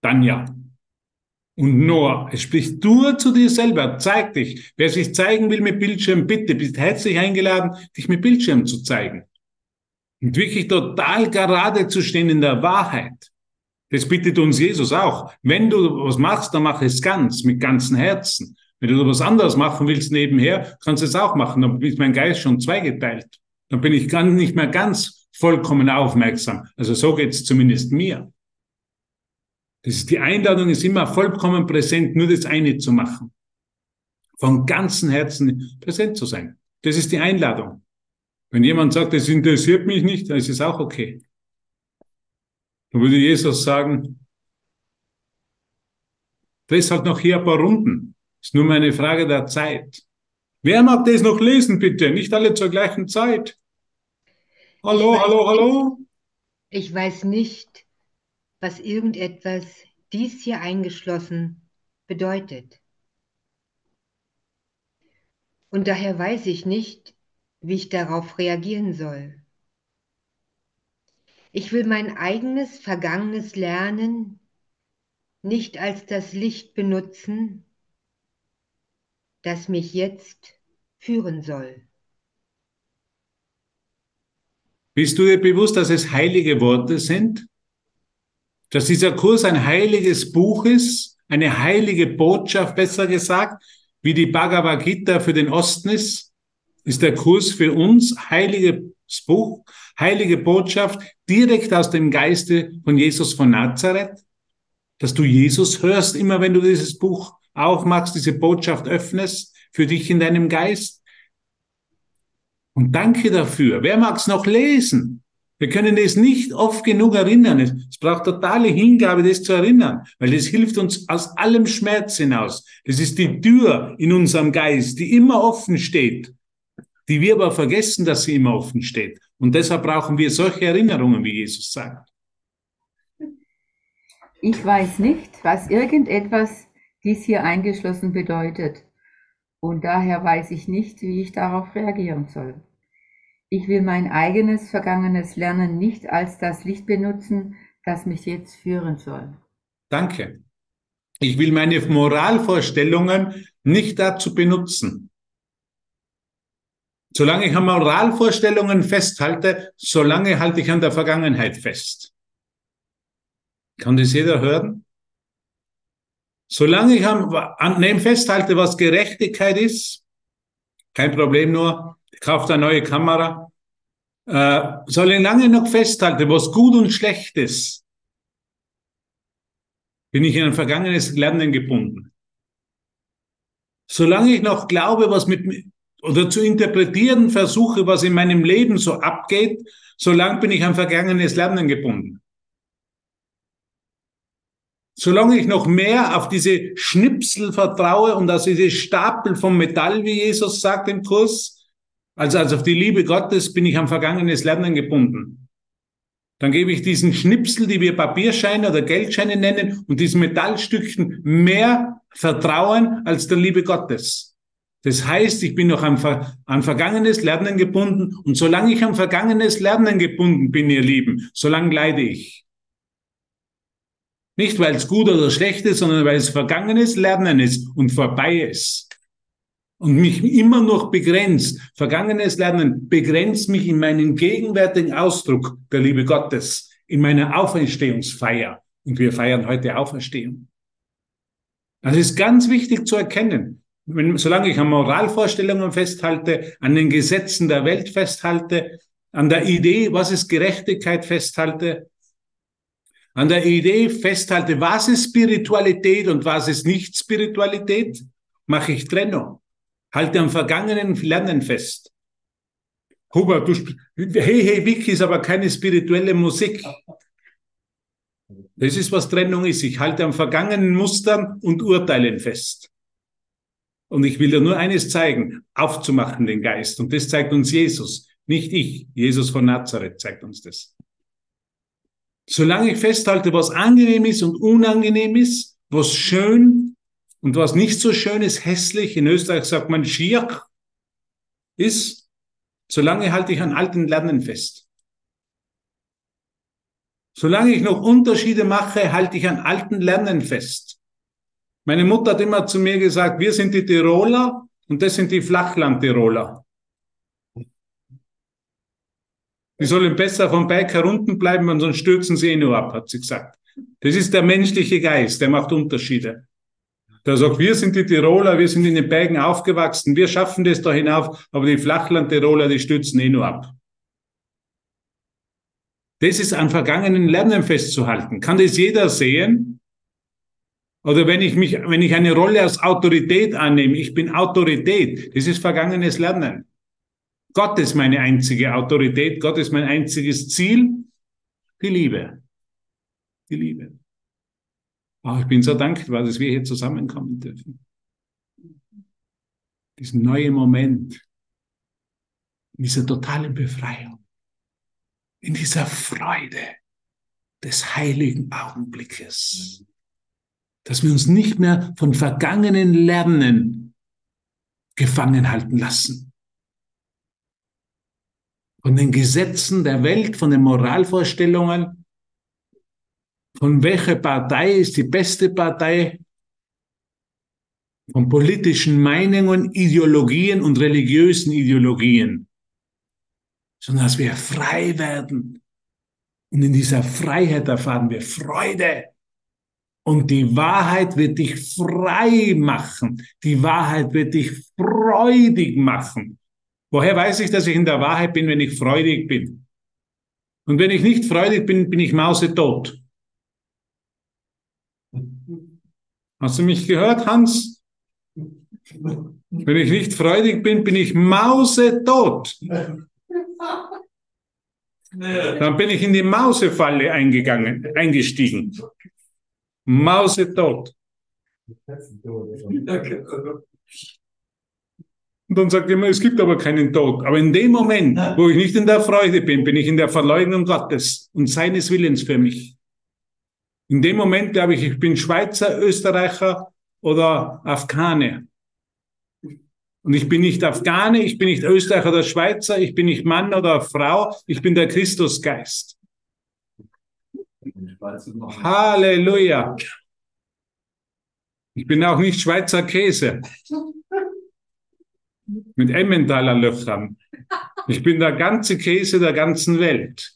Tanja und Noah, es spricht nur zu dir selber. Zeig dich. Wer sich zeigen will mit Bildschirm, bitte, bist herzlich eingeladen, dich mit Bildschirm zu zeigen. Und wirklich total gerade zu stehen in der Wahrheit. Das bittet uns Jesus auch. Wenn du was machst, dann mach es ganz, mit ganzem Herzen. Wenn du was anderes machen willst nebenher, kannst du es auch machen. Dann ist mein Geist schon zweigeteilt. Dann bin ich ganz, nicht mehr ganz vollkommen aufmerksam. Also so geht es zumindest mir. Das ist die Einladung ist immer vollkommen präsent, nur das eine zu machen. Von ganzem Herzen präsent zu sein. Das ist die Einladung. Wenn jemand sagt, das interessiert mich nicht, dann ist es auch okay. Dann würde Jesus sagen, drehst halt noch hier ein paar Runden. Ist nur meine Frage der Zeit. Wer mag das noch lesen, bitte? Nicht alle zur gleichen Zeit. Hallo, hallo, hallo. Ich weiß nicht, was irgendetwas, dies hier eingeschlossen, bedeutet. Und daher weiß ich nicht, wie ich darauf reagieren soll. Ich will mein eigenes vergangenes Lernen nicht als das Licht benutzen, das mich jetzt führen soll. Bist du dir bewusst, dass es heilige Worte sind? Dass dieser Kurs ein heiliges Buch ist, eine heilige Botschaft, besser gesagt, wie die Bhagavad Gita für den Osten ist, ist der Kurs für uns heiliges Buch, heilige Botschaft direkt aus dem Geiste von Jesus von Nazareth, dass du Jesus hörst, immer wenn du dieses Buch aufmachst, diese Botschaft öffnest für dich in deinem Geist. Und danke dafür. Wer mag es noch lesen? Wir können es nicht oft genug erinnern. Es braucht totale Hingabe, das zu erinnern, weil das hilft uns aus allem Schmerz hinaus. Das ist die Tür in unserem Geist, die immer offen steht, die wir aber vergessen, dass sie immer offen steht. Und deshalb brauchen wir solche Erinnerungen, wie Jesus sagt. Ich weiß nicht, was irgendetwas dies hier eingeschlossen bedeutet. Und daher weiß ich nicht, wie ich darauf reagieren soll. Ich will mein eigenes vergangenes Lernen nicht als das Licht benutzen, das mich jetzt führen soll. Danke. Ich will meine Moralvorstellungen nicht dazu benutzen. Solange ich an Moralvorstellungen festhalte, solange halte ich an der Vergangenheit fest. Kann das jeder hören? Solange ich an dem festhalte, was Gerechtigkeit ist, kein Problem nur, kauft eine neue Kamera, äh, soll ich noch festhalten, was gut und schlecht ist, bin ich in ein vergangenes Lernen gebunden. Solange ich noch glaube, was mit oder zu interpretieren versuche, was in meinem Leben so abgeht, solange bin ich an vergangenes Lernen gebunden. Solange ich noch mehr auf diese Schnipsel vertraue und auf diese Stapel vom Metall, wie Jesus sagt im Kurs, also, also auf die Liebe Gottes bin ich am vergangenes Lernen gebunden. Dann gebe ich diesen Schnipsel, die wir Papierscheine oder Geldscheine nennen, und diesen Metallstückchen mehr Vertrauen als der Liebe Gottes. Das heißt, ich bin noch an, an vergangenes Lernen gebunden und solange ich an vergangenes Lernen gebunden bin, ihr Lieben, solange leide ich. Nicht, weil es gut oder schlecht ist, sondern weil es vergangenes Lernen ist und vorbei ist und mich immer noch begrenzt. Vergangenes Lernen begrenzt mich in meinen gegenwärtigen Ausdruck der Liebe Gottes, in meiner Auferstehungsfeier. Und wir feiern heute Auferstehung. Das ist ganz wichtig zu erkennen. Wenn, solange ich an Moralvorstellungen festhalte, an den Gesetzen der Welt festhalte, an der Idee, was ist Gerechtigkeit festhalte, an der Idee festhalte, was ist Spiritualität und was ist nicht Spiritualität, mache ich Trennung. Halte am vergangenen Lernen fest. Hubert, du, hey, hey, Vicky ist aber keine spirituelle Musik. Das ist, was Trennung ist. Ich halte am vergangenen Mustern und Urteilen fest. Und ich will dir nur eines zeigen, aufzumachen den Geist. Und das zeigt uns Jesus, nicht ich. Jesus von Nazareth zeigt uns das. Solange ich festhalte, was angenehm ist und unangenehm ist, was schön und was nicht so schön ist, hässlich, in Österreich sagt man schier, ist, solange halte ich an alten Lernen fest. Solange ich noch Unterschiede mache, halte ich an alten Lernen fest. Meine Mutter hat immer zu mir gesagt, wir sind die Tiroler und das sind die Flachland-Tiroler. Die sollen besser vom Berg herunten bleiben, sonst stürzen sie eh nur ab, hat sie gesagt. Das ist der menschliche Geist, der macht Unterschiede. Der sagt, wir sind die Tiroler, wir sind in den Bergen aufgewachsen, wir schaffen das da hinauf, aber die Flachland-Tiroler, die stürzen eh nur ab. Das ist an vergangenen Lernen festzuhalten. Kann das jeder sehen? Oder wenn ich mich, wenn ich eine Rolle als Autorität annehme, ich bin Autorität, das ist vergangenes Lernen. Gott ist meine einzige Autorität, Gott ist mein einziges Ziel, die Liebe. Die Liebe. Oh, ich bin so dankbar, dass wir hier zusammenkommen dürfen. Diesen neuen Moment, dieser totalen Befreiung in dieser Freude des heiligen Augenblickes, dass wir uns nicht mehr von vergangenen Lernen gefangen halten lassen, von den Gesetzen der Welt, von den Moralvorstellungen, von welcher Partei ist die beste Partei, von politischen Meinungen, Ideologien und religiösen Ideologien sondern dass wir frei werden. Und in dieser Freiheit erfahren wir Freude. Und die Wahrheit wird dich frei machen. Die Wahrheit wird dich freudig machen. Woher weiß ich, dass ich in der Wahrheit bin, wenn ich freudig bin? Und wenn ich nicht freudig bin, bin ich mausetot. Hast du mich gehört, Hans? Wenn ich nicht freudig bin, bin ich mausetot. Dann bin ich in die Mausefalle eingegangen, eingestiegen. Mause tot. Und dann sagt immer, es gibt aber keinen Tod. Aber in dem Moment, wo ich nicht in der Freude bin, bin ich in der Verleugnung Gottes und seines Willens für mich. In dem Moment glaube ich, ich bin Schweizer, Österreicher oder Afghane. Und ich bin nicht Afghane, ich bin nicht Österreicher oder Schweizer, ich bin nicht Mann oder Frau, ich bin der Christusgeist. Halleluja. Ich bin auch nicht Schweizer Käse mit Emmentaler Löchern. Ich bin der ganze Käse der ganzen Welt.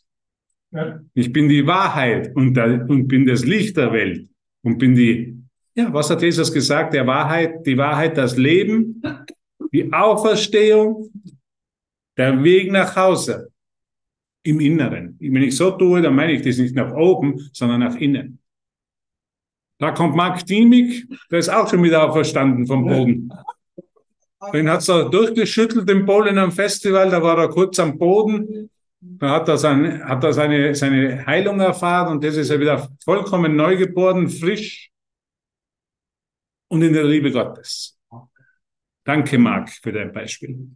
Ich bin die Wahrheit und, der, und bin das Licht der Welt und bin die, ja, was hat Jesus gesagt? Der Wahrheit, die Wahrheit, das Leben die Auferstehung, der Weg nach Hause im Inneren. Wenn ich so tue, dann meine ich das nicht nach oben, sondern nach innen. Da kommt Mark Diemig, der ist auch schon wieder auferstanden vom Boden. Den hat er durchgeschüttelt im Polen am Festival, da war er kurz am Boden, da hat er, sein, hat er seine, seine Heilung erfahren und das ist er wieder vollkommen neugeboren, frisch und in der Liebe Gottes. Danke, Marc, für dein Beispiel.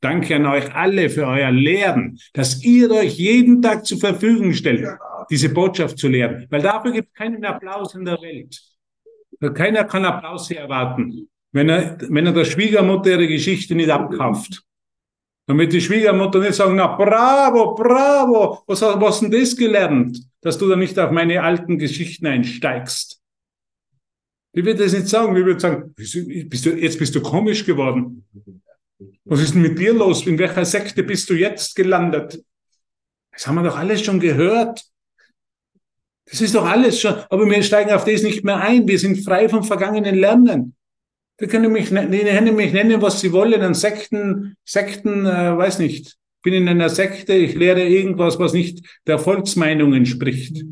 Danke an euch alle für euer Lehren, dass ihr euch jeden Tag zur Verfügung stellt, diese Botschaft zu lehren. Weil dafür gibt es keinen Applaus in der Welt. Keiner kann Applaus hier erwarten, wenn er, wenn er der Schwiegermutter ihre Geschichte nicht abkauft. Damit die Schwiegermutter nicht sagen, na bravo, bravo, was, was hast denn das gelernt, dass du da nicht auf meine alten Geschichten einsteigst? Die wird das nicht sagen. Die wird sagen, bist du, jetzt bist du komisch geworden. Was ist denn mit dir los? In welcher Sekte bist du jetzt gelandet? Das haben wir doch alles schon gehört. Das ist doch alles schon, aber wir steigen auf das nicht mehr ein. Wir sind frei vom vergangenen Lernen. Die können mich, die können mich nennen, was sie wollen, an Sekten, Sekten, äh, weiß nicht. Ich bin in einer Sekte, ich lehre irgendwas, was nicht der Volksmeinung entspricht.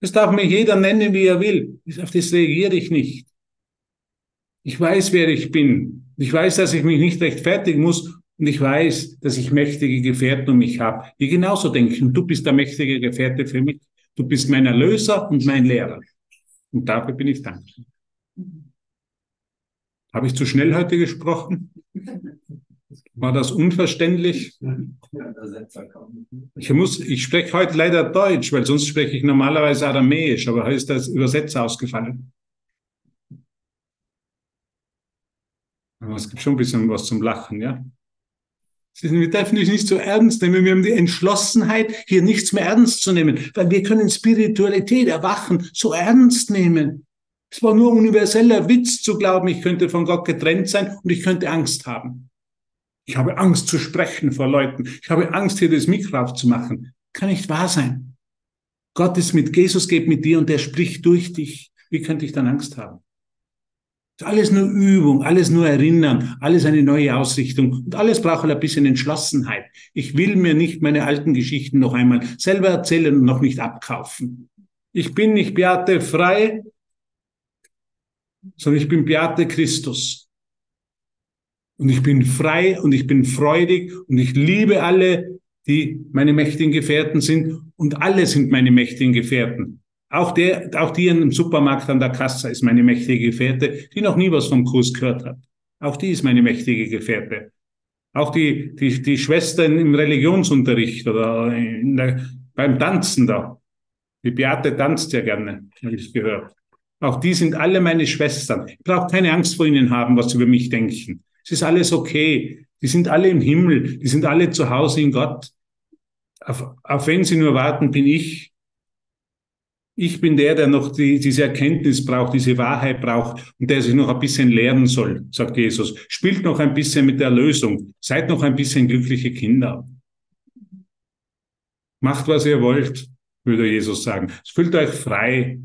Das darf mir jeder nennen, wie er will. Auf das reagiere ich nicht. Ich weiß, wer ich bin. Ich weiß, dass ich mich nicht rechtfertigen muss. Und ich weiß, dass ich mächtige Gefährten um mich habe, die genauso denken. Du bist der mächtige Gefährte für mich. Du bist mein Erlöser und mein Lehrer. Und dafür bin ich dankbar. Habe ich zu schnell heute gesprochen? War das unverständlich? Ich muss, ich spreche heute leider Deutsch, weil sonst spreche ich normalerweise Aramäisch, aber heute ist das Übersetzer ausgefallen. Aber es gibt schon ein bisschen was zum Lachen, ja? Wir dürfen dich nicht so ernst nehmen. Wir haben die Entschlossenheit, hier nichts mehr ernst zu nehmen, weil wir können Spiritualität, Erwachen so ernst nehmen. Es war nur universeller Witz zu glauben, ich könnte von Gott getrennt sein und ich könnte Angst haben. Ich habe Angst zu sprechen vor Leuten. Ich habe Angst, hier das Mikro aufzumachen. Kann nicht wahr sein. Gott ist mit Jesus, geht mit dir und der spricht durch dich. Wie könnte ich dann Angst haben? Alles nur Übung, alles nur Erinnern, alles eine neue Ausrichtung und alles braucht ein bisschen Entschlossenheit. Ich will mir nicht meine alten Geschichten noch einmal selber erzählen und noch nicht abkaufen. Ich bin nicht Beate frei, sondern ich bin Beate Christus. Und ich bin frei und ich bin freudig und ich liebe alle, die meine mächtigen Gefährten sind und alle sind meine mächtigen Gefährten. Auch der, auch die im Supermarkt an der Kasse ist meine mächtige Gefährte, die noch nie was vom Kurs gehört hat. Auch die ist meine mächtige Gefährte. Auch die, die, die Schwestern im Religionsunterricht oder der, beim Tanzen da. Die Beate tanzt ja gerne, habe ich gehört. Auch die sind alle meine Schwestern. Ich brauche keine Angst vor ihnen haben, was sie über mich denken. Es ist alles okay. Die sind alle im Himmel. Die sind alle zu Hause in Gott. Auf, auf wen sie nur warten, bin ich. Ich bin der, der noch die, diese Erkenntnis braucht, diese Wahrheit braucht und der sich noch ein bisschen lernen soll, sagt Jesus. Spielt noch ein bisschen mit der Lösung. Seid noch ein bisschen glückliche Kinder. Macht, was ihr wollt, würde Jesus sagen. Fühlt euch frei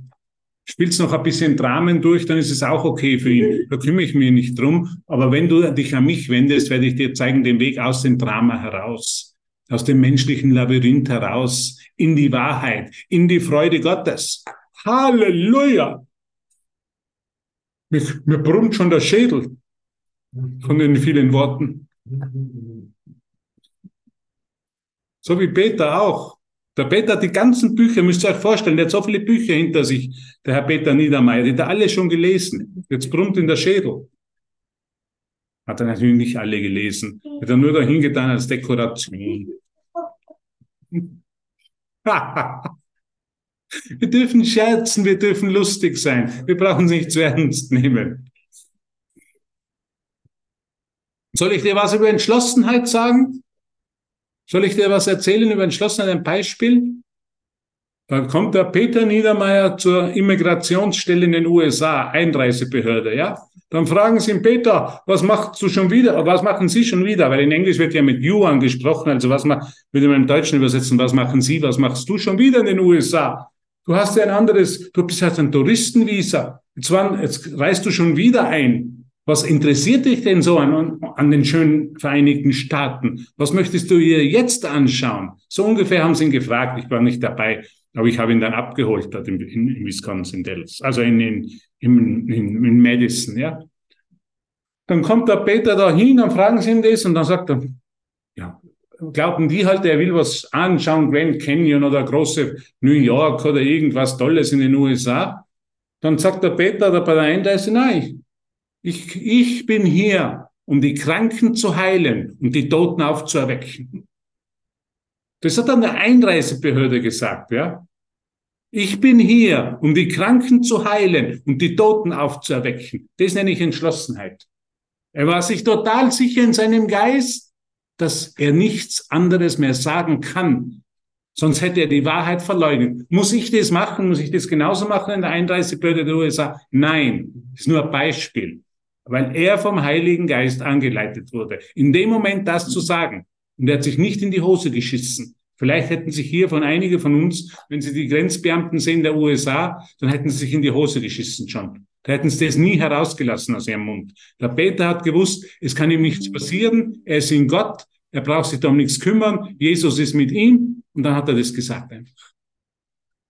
spielst noch ein bisschen Dramen durch, dann ist es auch okay für ihn. Da kümmere ich mich nicht drum. Aber wenn du dich an mich wendest, werde ich dir zeigen den Weg aus dem Drama heraus, aus dem menschlichen Labyrinth heraus, in die Wahrheit, in die Freude Gottes. Halleluja! Mir, mir brummt schon der Schädel von den vielen Worten. So wie Peter auch. Der Peter hat die ganzen Bücher, müsst ihr euch vorstellen, der hat so viele Bücher hinter sich, der Herr Peter Niedermeyer, die hat er alle schon gelesen. Jetzt brummt in der Schädel. Hat er natürlich nicht alle gelesen. Hat er nur dahin getan als Dekoration. *laughs* wir dürfen scherzen, wir dürfen lustig sein. Wir brauchen es nicht zu ernst nehmen. Soll ich dir was über Entschlossenheit sagen? Soll ich dir was erzählen über ein Beispiel? Da kommt der Peter Niedermeyer zur Immigrationsstelle in den USA, Einreisebehörde, ja? Dann fragen sie ihn, Peter, was machst du schon wieder? Was machen Sie schon wieder? Weil in Englisch wird ja mit you angesprochen, also was man, würde man im Deutschen übersetzen, was machen Sie, was machst du schon wieder in den USA? Du hast ja ein anderes, du bist halt ein Touristenvisa. Jetzt, wann, jetzt reist du schon wieder ein. Was interessiert dich denn so an, an den schönen Vereinigten Staaten? Was möchtest du dir jetzt anschauen? So ungefähr haben sie ihn gefragt. Ich war nicht dabei, aber ich habe ihn dann abgeholt dort in, in, in Wisconsin Dells, also in, in, in, in Madison, ja. Dann kommt der Peter da hin, dann fragen sie ihn das und dann sagt er, ja, glauben die halt, er will was anschauen, Grand Canyon oder große New York oder irgendwas Tolles in den USA. Dann sagt der Peter da bei der Einreise, nein, ich, ich bin hier, um die Kranken zu heilen und die Toten aufzuerwecken. Das hat dann der Einreisebehörde gesagt, ja. Ich bin hier, um die Kranken zu heilen und die Toten aufzuerwecken. Das nenne ich Entschlossenheit. Er war sich total sicher in seinem Geist, dass er nichts anderes mehr sagen kann. Sonst hätte er die Wahrheit verleugnet. Muss ich das machen? Muss ich das genauso machen in der Einreisebehörde der USA? Nein, das ist nur ein Beispiel weil er vom Heiligen Geist angeleitet wurde, in dem Moment das zu sagen. Und er hat sich nicht in die Hose geschissen. Vielleicht hätten sich hier von einige von uns, wenn sie die Grenzbeamten sehen der USA, dann hätten sie sich in die Hose geschissen schon. Da hätten sie das nie herausgelassen aus ihrem Mund. Der Peter hat gewusst, es kann ihm nichts passieren, er ist in Gott, er braucht sich da um nichts kümmern, Jesus ist mit ihm und dann hat er das gesagt einfach.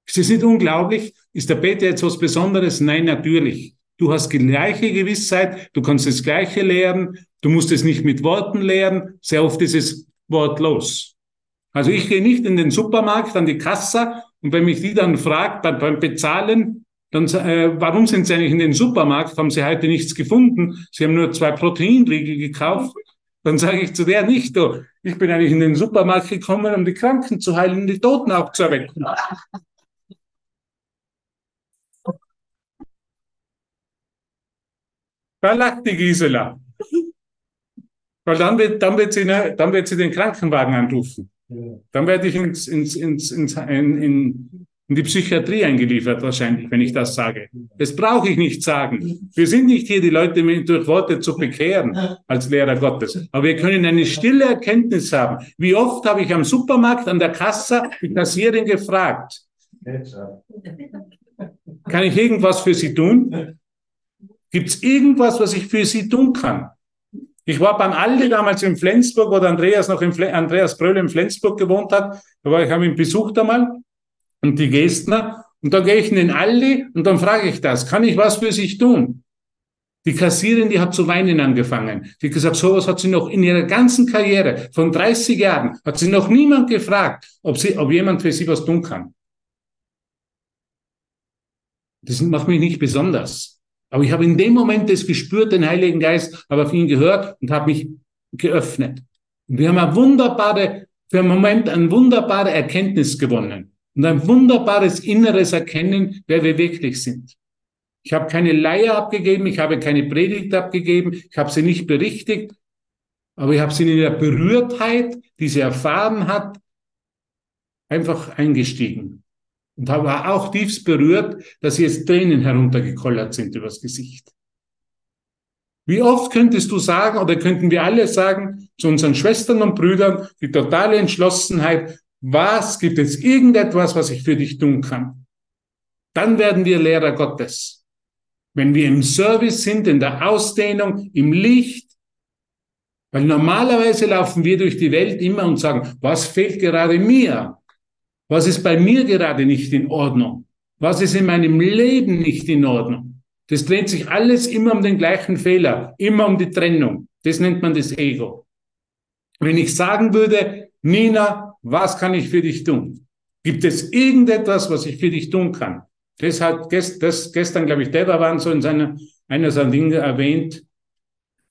Ist das nicht unglaublich? Ist der Peter jetzt was Besonderes? Nein, natürlich. Du hast die gleiche Gewissheit, du kannst das Gleiche lehren, du musst es nicht mit Worten lehren. Sehr oft ist es wortlos. Also ich gehe nicht in den Supermarkt an die Kasse und wenn mich die dann fragt beim, Bezahlen, dann äh, warum sind Sie eigentlich in den Supermarkt? Haben Sie heute nichts gefunden? Sie haben nur zwei Proteinriegel gekauft. Dann sage ich zu der nicht, du, ich bin eigentlich in den Supermarkt gekommen, um die Kranken zu heilen die Toten aufzuerwecken. Da lacht die Gisela. Weil dann wird, dann wird, sie, dann wird sie den Krankenwagen anrufen. Dann werde ich ins, ins, ins, ins, in, in, in die Psychiatrie eingeliefert, wahrscheinlich, wenn ich das sage. Das brauche ich nicht sagen. Wir sind nicht hier, die Leute durch Worte zu bekehren als Lehrer Gottes. Aber wir können eine stille Erkenntnis haben. Wie oft habe ich am Supermarkt an der Kasse die Kassierin gefragt, kann ich irgendwas für Sie tun? Gibt es irgendwas, was ich für Sie tun kann? Ich war beim Aldi damals in Flensburg, wo der Andreas noch in Fle Andreas Bröll in Flensburg gewohnt hat. Da war ich, habe ihn besucht einmal und die Gestner. Und dann gehe ich in den Aldi und dann frage ich das, kann ich was für sich tun? Die Kassierin, die hat zu weinen angefangen. Die hat gesagt, sowas hat sie noch in ihrer ganzen Karriere von 30 Jahren, hat sie noch niemand gefragt, ob, sie, ob jemand für sie was tun kann. Das macht mich nicht besonders. Aber ich habe in dem Moment das gespürt, den Heiligen Geist, habe auf ihn gehört und habe mich geöffnet. Und wir haben eine wunderbare, für einen Moment eine wunderbare Erkenntnis gewonnen und ein wunderbares inneres Erkennen, wer wir wirklich sind. Ich habe keine Leier abgegeben, ich habe keine Predigt abgegeben, ich habe sie nicht berichtigt, aber ich habe sie in der Berührtheit, die sie erfahren hat, einfach eingestiegen und war auch tiefst berührt, dass jetzt Tränen heruntergekollert sind übers Gesicht. Wie oft könntest du sagen, oder könnten wir alle sagen, zu unseren Schwestern und Brüdern, die totale Entschlossenheit, was gibt es irgendetwas, was ich für dich tun kann? Dann werden wir Lehrer Gottes. Wenn wir im Service sind, in der Ausdehnung, im Licht, weil normalerweise laufen wir durch die Welt immer und sagen, was fehlt gerade mir? Was ist bei mir gerade nicht in Ordnung? Was ist in meinem Leben nicht in Ordnung? Das dreht sich alles immer um den gleichen Fehler, immer um die Trennung. Das nennt man das Ego. Wenn ich sagen würde, Nina, was kann ich für dich tun? Gibt es irgendetwas, was ich für dich tun kann? Das hat gest, das gestern, glaube ich, Deva waren so in seiner, einer seiner Dinge erwähnt,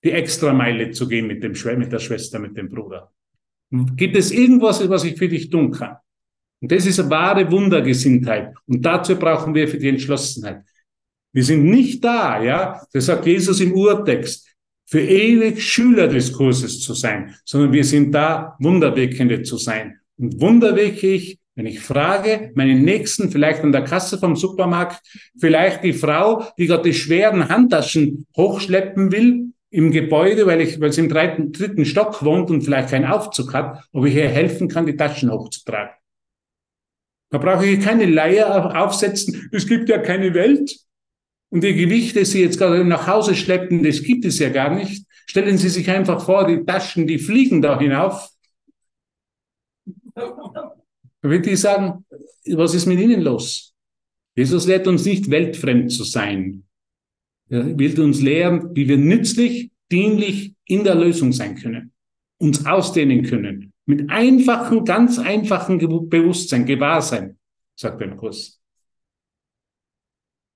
die Extrameile zu gehen mit dem, mit der Schwester, mit dem Bruder. Gibt es irgendwas, was ich für dich tun kann? Und das ist eine wahre Wundergesinntheit. Und dazu brauchen wir für die Entschlossenheit. Wir sind nicht da, ja, das sagt Jesus im Urtext, für ewig Schüler des Kurses zu sein, sondern wir sind da, Wunderwirkende zu sein. Und Wunder wirke ich, wenn ich frage, meinen Nächsten, vielleicht an der Kasse vom Supermarkt, vielleicht die Frau, die gerade die schweren Handtaschen hochschleppen will im Gebäude, weil ich, weil sie im dritten, dritten Stock wohnt und vielleicht keinen Aufzug hat, ob ich ihr helfen kann, die Taschen hochzutragen. Da brauche ich keine Leier aufsetzen. Es gibt ja keine Welt. Und die Gewichte, die Sie jetzt gerade nach Hause schleppen, das gibt es ja gar nicht. Stellen Sie sich einfach vor, die Taschen, die fliegen da hinauf. Da wird die sagen, was ist mit Ihnen los? Jesus lehrt uns nicht, weltfremd zu sein. Er will uns lehren, wie wir nützlich, dienlich in der Lösung sein können, uns ausdehnen können, mit einfachen, ganz einfachen Bewusstsein, Gewahrsein, sagt der Kurs.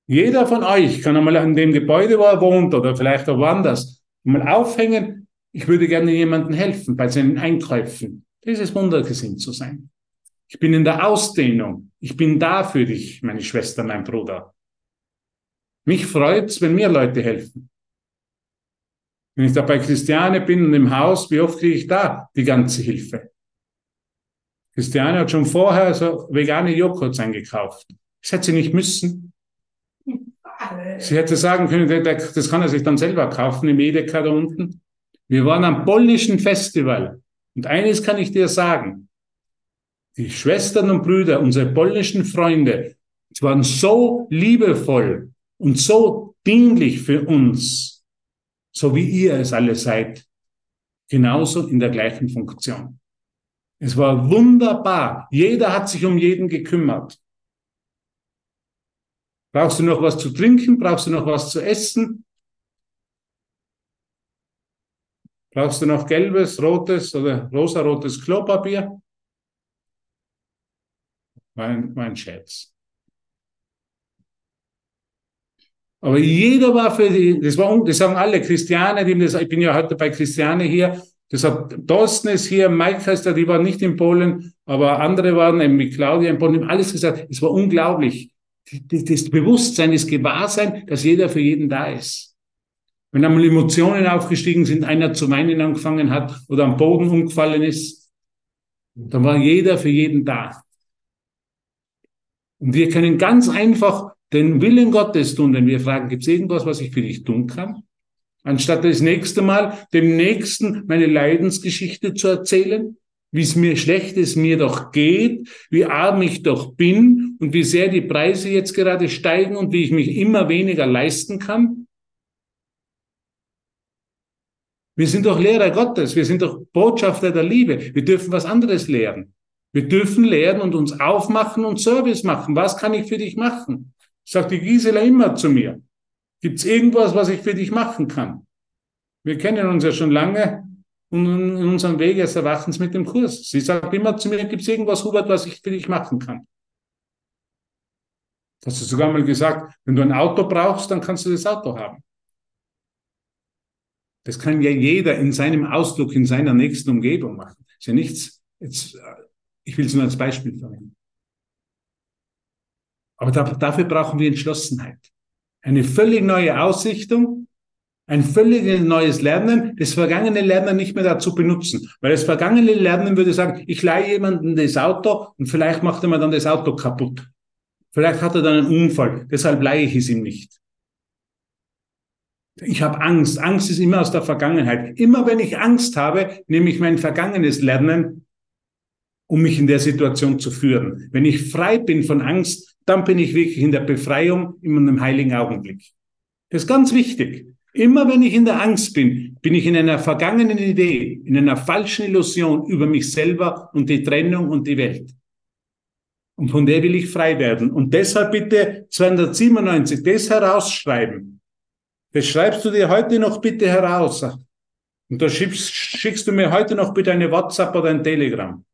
Jeder von euch kann einmal an dem Gebäude, wo er wohnt oder vielleicht auch woanders, mal aufhängen, ich würde gerne jemandem helfen bei seinen Einkäufen. Das ist wundergesinnt zu sein. Ich bin in der Ausdehnung. Ich bin da für dich, meine Schwester, mein Bruder. Mich freut's, wenn mir Leute helfen. Wenn ich da bei Christiane bin und im Haus, wie oft kriege ich da die ganze Hilfe? Christiane hat schon vorher so vegane Joghurts eingekauft. Das hätte sie nicht müssen. Sie hätte sagen können, das kann er sich dann selber kaufen im Edeka da unten. Wir waren am polnischen Festival. Und eines kann ich dir sagen. Die Schwestern und Brüder, unsere polnischen Freunde, waren so liebevoll und so dienlich für uns so wie ihr es alle seid, genauso in der gleichen Funktion. Es war wunderbar. Jeder hat sich um jeden gekümmert. Brauchst du noch was zu trinken? Brauchst du noch was zu essen? Brauchst du noch gelbes, rotes oder rosarotes Klopapier? Mein, mein Scherz. Aber jeder war für die, das, war, das sagen alle Christiane, die das, ich bin ja heute bei Christiane hier, das hat, Thorsten ist hier, Mike heißt er, die waren nicht in Polen, aber andere waren eben mit Claudia in Polen, die haben alles gesagt, es war unglaublich. Das Bewusstsein, das Gewahrsein, dass jeder für jeden da ist. Wenn einmal Emotionen aufgestiegen sind, einer zu weinen angefangen hat oder am Boden umgefallen ist, dann war jeder für jeden da. Und wir können ganz einfach den Willen Gottes tun, wenn wir fragen, gibt es irgendwas, was ich für dich tun kann? Anstatt das nächste Mal dem Nächsten meine Leidensgeschichte zu erzählen, wie es mir schlecht es mir doch geht, wie arm ich doch bin und wie sehr die Preise jetzt gerade steigen und wie ich mich immer weniger leisten kann. Wir sind doch Lehrer Gottes, wir sind doch Botschafter der Liebe. Wir dürfen was anderes lehren. Wir dürfen lehren und uns aufmachen und Service machen. Was kann ich für dich machen? Sagt die Gisela immer zu mir. Gibt es irgendwas, was ich für dich machen kann? Wir kennen uns ja schon lange und in unserem Weg des Erwachens mit dem Kurs. Sie sagt immer zu mir, gibt es irgendwas, Hubert, was ich für dich machen kann? Hast du sogar mal gesagt, wenn du ein Auto brauchst, dann kannst du das Auto haben. Das kann ja jeder in seinem Ausdruck, in seiner nächsten Umgebung machen. Ist ja nichts, jetzt, ich will es nur als Beispiel verwenden. Aber da, dafür brauchen wir Entschlossenheit. Eine völlig neue Ausrichtung, ein völlig neues Lernen, das vergangene Lernen nicht mehr dazu benutzen. Weil das vergangene Lernen würde sagen, ich leihe jemandem das Auto und vielleicht macht er mir dann das Auto kaputt. Vielleicht hat er dann einen Unfall, deshalb leihe ich es ihm nicht. Ich habe Angst. Angst ist immer aus der Vergangenheit. Immer wenn ich Angst habe, nehme ich mein vergangenes Lernen, um mich in der Situation zu führen. Wenn ich frei bin von Angst, dann bin ich wirklich in der Befreiung in einem heiligen Augenblick. Das ist ganz wichtig. Immer wenn ich in der Angst bin, bin ich in einer vergangenen Idee, in einer falschen Illusion über mich selber und die Trennung und die Welt. Und von der will ich frei werden. Und deshalb bitte 297 das herausschreiben. Das schreibst du dir heute noch bitte heraus. Und da schickst, schickst du mir heute noch bitte eine WhatsApp oder ein Telegram.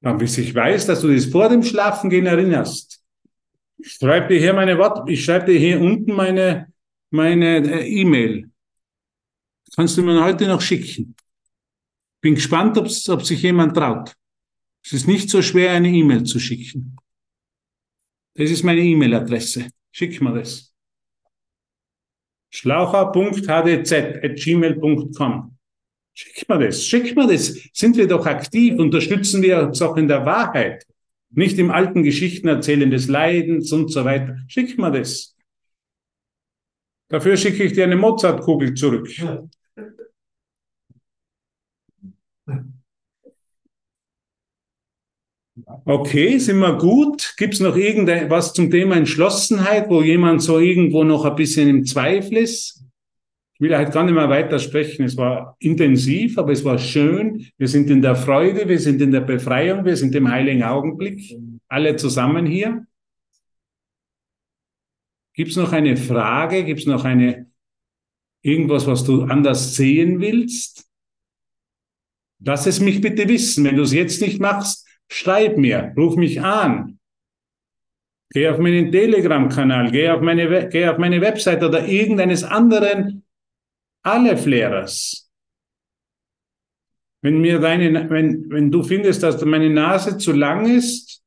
Dann bis ich weiß, dass du das vor dem Schlafengehen erinnerst. Ich schreibe dir hier meine Wort, ich schreibe dir hier unten meine, meine äh, E-Mail. Kannst du mir heute noch schicken. Bin gespannt, ob sich jemand traut. Es ist nicht so schwer, eine E-Mail zu schicken. Das ist meine E-Mail-Adresse. Schick mir das. schlaucher.hdz.gmail.com Schick mir das, schick mir das. Sind wir doch aktiv, unterstützen wir uns auch in der Wahrheit. Nicht im alten Geschichten erzählen des Leidens und so weiter. Schick mir das. Dafür schicke ich dir eine Mozartkugel zurück. Okay, sind wir gut? Gibt es noch irgendwas zum Thema Entschlossenheit, wo jemand so irgendwo noch ein bisschen im Zweifel ist? Ich will halt gar nicht mehr weiter sprechen. Es war intensiv, aber es war schön. Wir sind in der Freude, wir sind in der Befreiung, wir sind im heiligen Augenblick. Alle zusammen hier. Gibt es noch eine Frage? Gibt es noch eine irgendwas, was du anders sehen willst? Lass es mich bitte wissen. Wenn du es jetzt nicht machst, schreib mir, ruf mich an. Geh auf meinen Telegram-Kanal, geh geh auf meine Website oder irgendeines anderen alle Flares. Wenn mir deine, wenn, wenn du findest, dass meine Nase zu lang ist,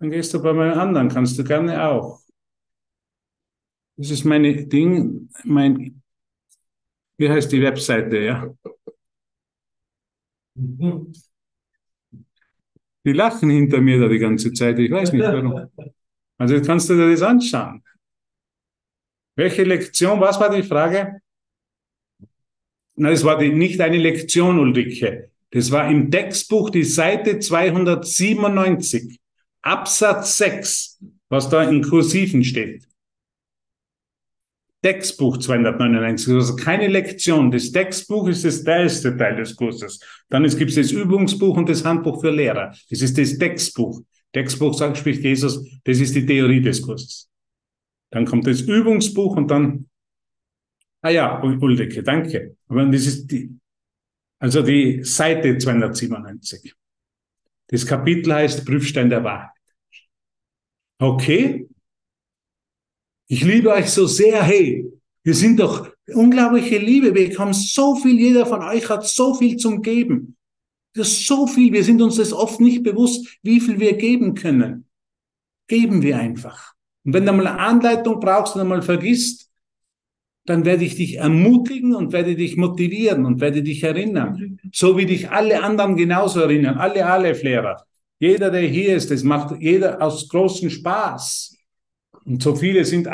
dann gehst du bei meinem anderen, kannst du gerne auch. Das ist meine Ding, mein, wie heißt die Webseite, ja? Die lachen hinter mir da die ganze Zeit, ich weiß nicht warum. Also kannst du dir das anschauen. Welche Lektion, was war die Frage? Nein, das war die, nicht eine Lektion, Ulrike. Das war im Textbuch die Seite 297, Absatz 6, was da in Kursiven steht. Textbuch 299, also keine Lektion. Das Textbuch ist das erste Teil des Kurses. Dann gibt es das Übungsbuch und das Handbuch für Lehrer. Das ist das Textbuch. Textbuch sagt, spricht Jesus, das ist die Theorie des Kurses. Dann kommt das Übungsbuch und dann, ah ja, Uldeke, danke. Aber das ist die, also die Seite 297. Das Kapitel heißt Prüfstein der Wahrheit. Okay, ich liebe euch so sehr, hey, wir sind doch unglaubliche Liebe, wir bekommen so viel, jeder von euch hat so viel zum Geben. Das ist so viel, wir sind uns das oft nicht bewusst, wie viel wir geben können. Geben wir einfach. Und wenn du mal eine Anleitung brauchst und einmal vergisst, dann werde ich dich ermutigen und werde dich motivieren und werde dich erinnern. So wie dich alle anderen genauso erinnern, alle Aleph-Lehrer. Jeder, der hier ist, das macht jeder aus großem Spaß. Und so viele sind,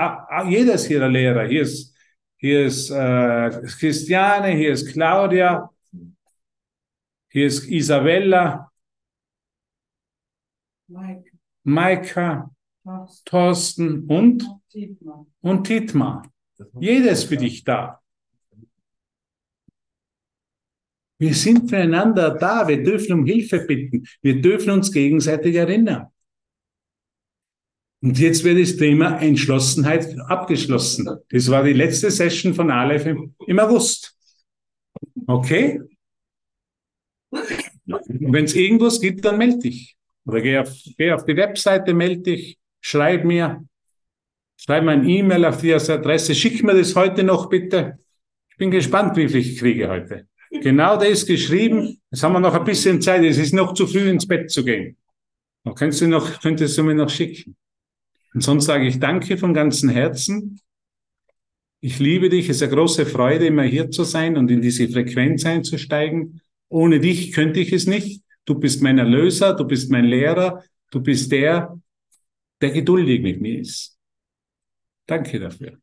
jeder ist hier der Lehrer. Hier ist, hier ist äh, Christiane, hier ist Claudia, hier ist Isabella, Mike. Maika, Thorsten und, und Titmar. Jeder ist für dich da. Wir sind füreinander da. Wir dürfen um Hilfe bitten. Wir dürfen uns gegenseitig erinnern. Und jetzt wird das Thema Entschlossenheit abgeschlossen. Das war die letzte Session von Aleph im August. Okay? Wenn es irgendwas gibt, dann melde dich. Oder geh auf, geh auf die Webseite, melde dich, schreib mir, schreib mir ein E-Mail auf die Adresse, schick mir das heute noch bitte. Ich bin gespannt, wie viel ich kriege heute. Genau das geschrieben. Jetzt haben wir noch ein bisschen Zeit. Es ist noch zu früh ins Bett zu gehen. Dann könntest du noch, könntest du mir noch schicken. Und sonst sage ich danke von ganzem Herzen. Ich liebe dich. Es ist eine große Freude, immer hier zu sein und in diese Frequenz einzusteigen. Ohne dich könnte ich es nicht. Du bist mein Erlöser, du bist mein Lehrer, du bist der, der geduldig mit mir ist. Danke dafür.